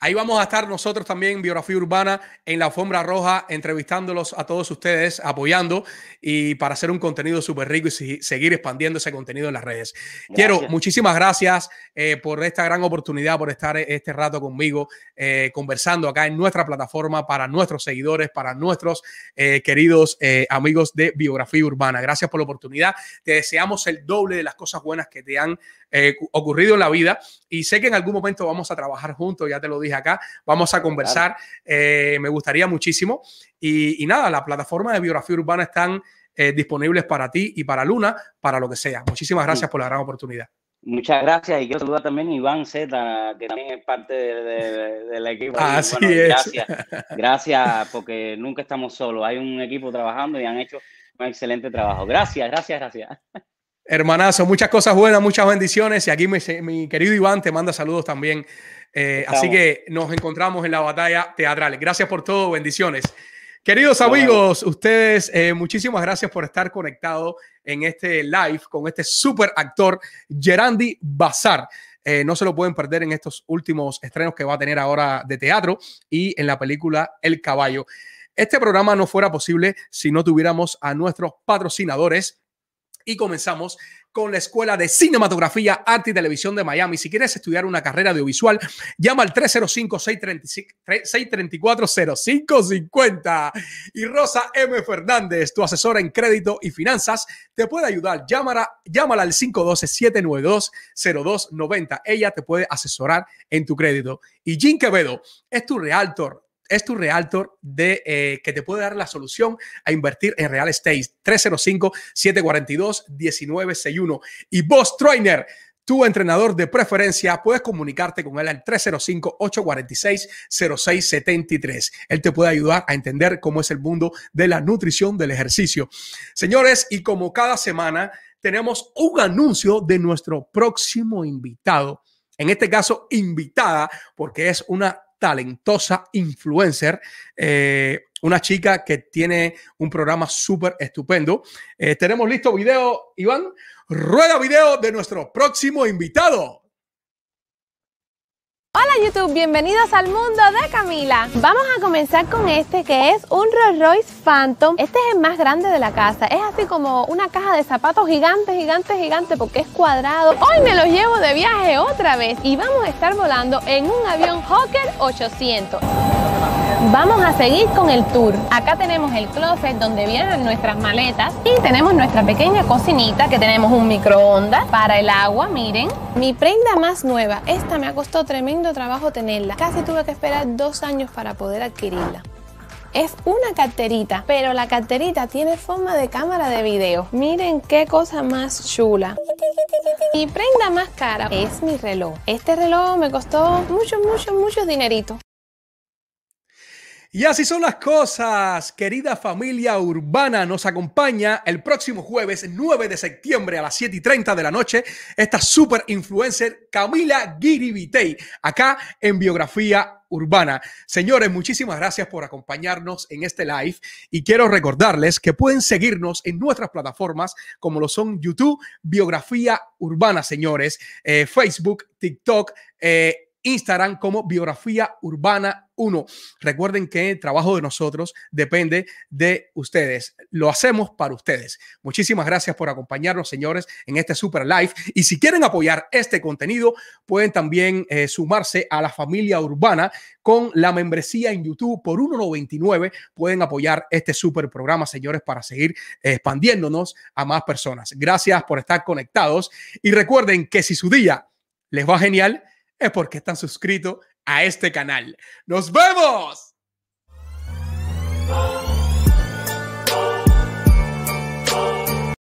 Ahí vamos a estar nosotros también en Biografía Urbana en la alfombra roja, entrevistándolos a todos ustedes, apoyando y para hacer un contenido súper rico y seguir expandiendo ese contenido en las redes. Quiero, muchísimas gracias eh, por esta gran oportunidad, por estar este rato conmigo, eh, conversando acá en nuestra plataforma para nuestros seguidores, para nuestros eh, queridos eh, amigos de Biografía Urbana. Gracias por la oportunidad. Te deseamos el doble de las cosas buenas que te han ocurrido en la vida y sé que en algún momento vamos a trabajar juntos, ya te lo dije acá, vamos a conversar, eh, me gustaría muchísimo. Y, y nada, la plataforma de biografía urbana están eh, disponibles para ti y para Luna, para lo que sea. Muchísimas gracias por la gran oportunidad. Muchas gracias y quiero saludar también a Iván Z, que también es parte de- de- del equipo. Así Bueno, es. Gracias, gracias, porque nunca estamos solos. Hay un equipo trabajando y han hecho un excelente trabajo. Gracias, gracias, gracias. Hermanazo, muchas cosas buenas, muchas bendiciones. Y aquí mi, mi querido Iván te manda saludos también. Eh, así que nos encontramos en la batalla teatral. Gracias por todo, bendiciones. Queridos amigos, ustedes, eh, muchísimas gracias por estar conectados en este live con este super actor, Gerandi Bazar. Eh, no se lo pueden perder en estos últimos estrenos que va a tener ahora de teatro y en la película El Caballo. Este programa no fuera posible si no tuviéramos a nuestros patrocinadores y comenzamos con la Escuela de Cinematografía, Arte y Televisión de Miami. Si quieres estudiar una carrera audiovisual, llama al 305-635-0550. Y Rosa M. Fernández, tu asesora en crédito y finanzas, te puede ayudar. Llámala, llámala al 512-792-0290. Ella te puede asesorar en tu crédito. Y Jim Quevedo es tu realtor es tu realtor de, eh, que te puede dar la solución a invertir en real estate. 305-742-1961. Y Boss Trainer, tu entrenador de preferencia, puedes comunicarte con él al 305-846-0673. Él te puede ayudar a entender cómo es el mundo de la nutrición, del ejercicio. Señores, y como cada semana, tenemos un anuncio de nuestro próximo invitado. En este caso, invitada, porque es una talentosa influencer, eh, una chica que tiene un programa súper estupendo. Eh, tenemos listo video, Iván. Rueda video de nuestro próximo invitado. Hola YouTube, bienvenidos al mundo de Camila. Vamos a comenzar con este que es un Rolls Royce Phantom. Este es el más grande de la casa. Es así como una caja de zapatos gigante, gigante, gigante porque es cuadrado. Hoy me lo llevo de viaje otra vez y vamos a estar volando en un avión Hawker 800. Vamos a seguir con el tour. Acá tenemos el closet donde vienen nuestras maletas y tenemos nuestra pequeña cocinita que tenemos un microondas para el agua, miren. Mi prenda más nueva, esta me ha costado tremendo trabajo tenerla. Casi tuve que esperar dos años para poder adquirirla. Es una carterita, pero la carterita tiene forma de cámara de video. Miren qué cosa más chula. Mi prenda más cara es mi reloj. Este reloj me costó mucho, mucho, mucho dinerito. Y así son las cosas, querida familia urbana. Nos acompaña el próximo jueves 9 de septiembre a las 7 y 30 de la noche esta super influencer Camila Giribitey, acá en Biografía Urbana. Señores, muchísimas gracias por acompañarnos en este live y quiero recordarles que pueden seguirnos en nuestras plataformas como lo son YouTube, Biografía Urbana, señores, eh, Facebook, TikTok, eh, Instagram como Biografía Urbana 1. Recuerden que el trabajo de nosotros depende de ustedes. Lo hacemos para ustedes. Muchísimas gracias por acompañarnos, señores, en este super live. Y si quieren apoyar este contenido, pueden también eh, sumarse a la familia urbana con la membresía en YouTube por 1.99. Pueden apoyar este super programa, señores, para seguir expandiéndonos a más personas. Gracias por estar conectados. Y recuerden que si su día les va genial, es porque están suscritos a este canal. ¡Nos vemos!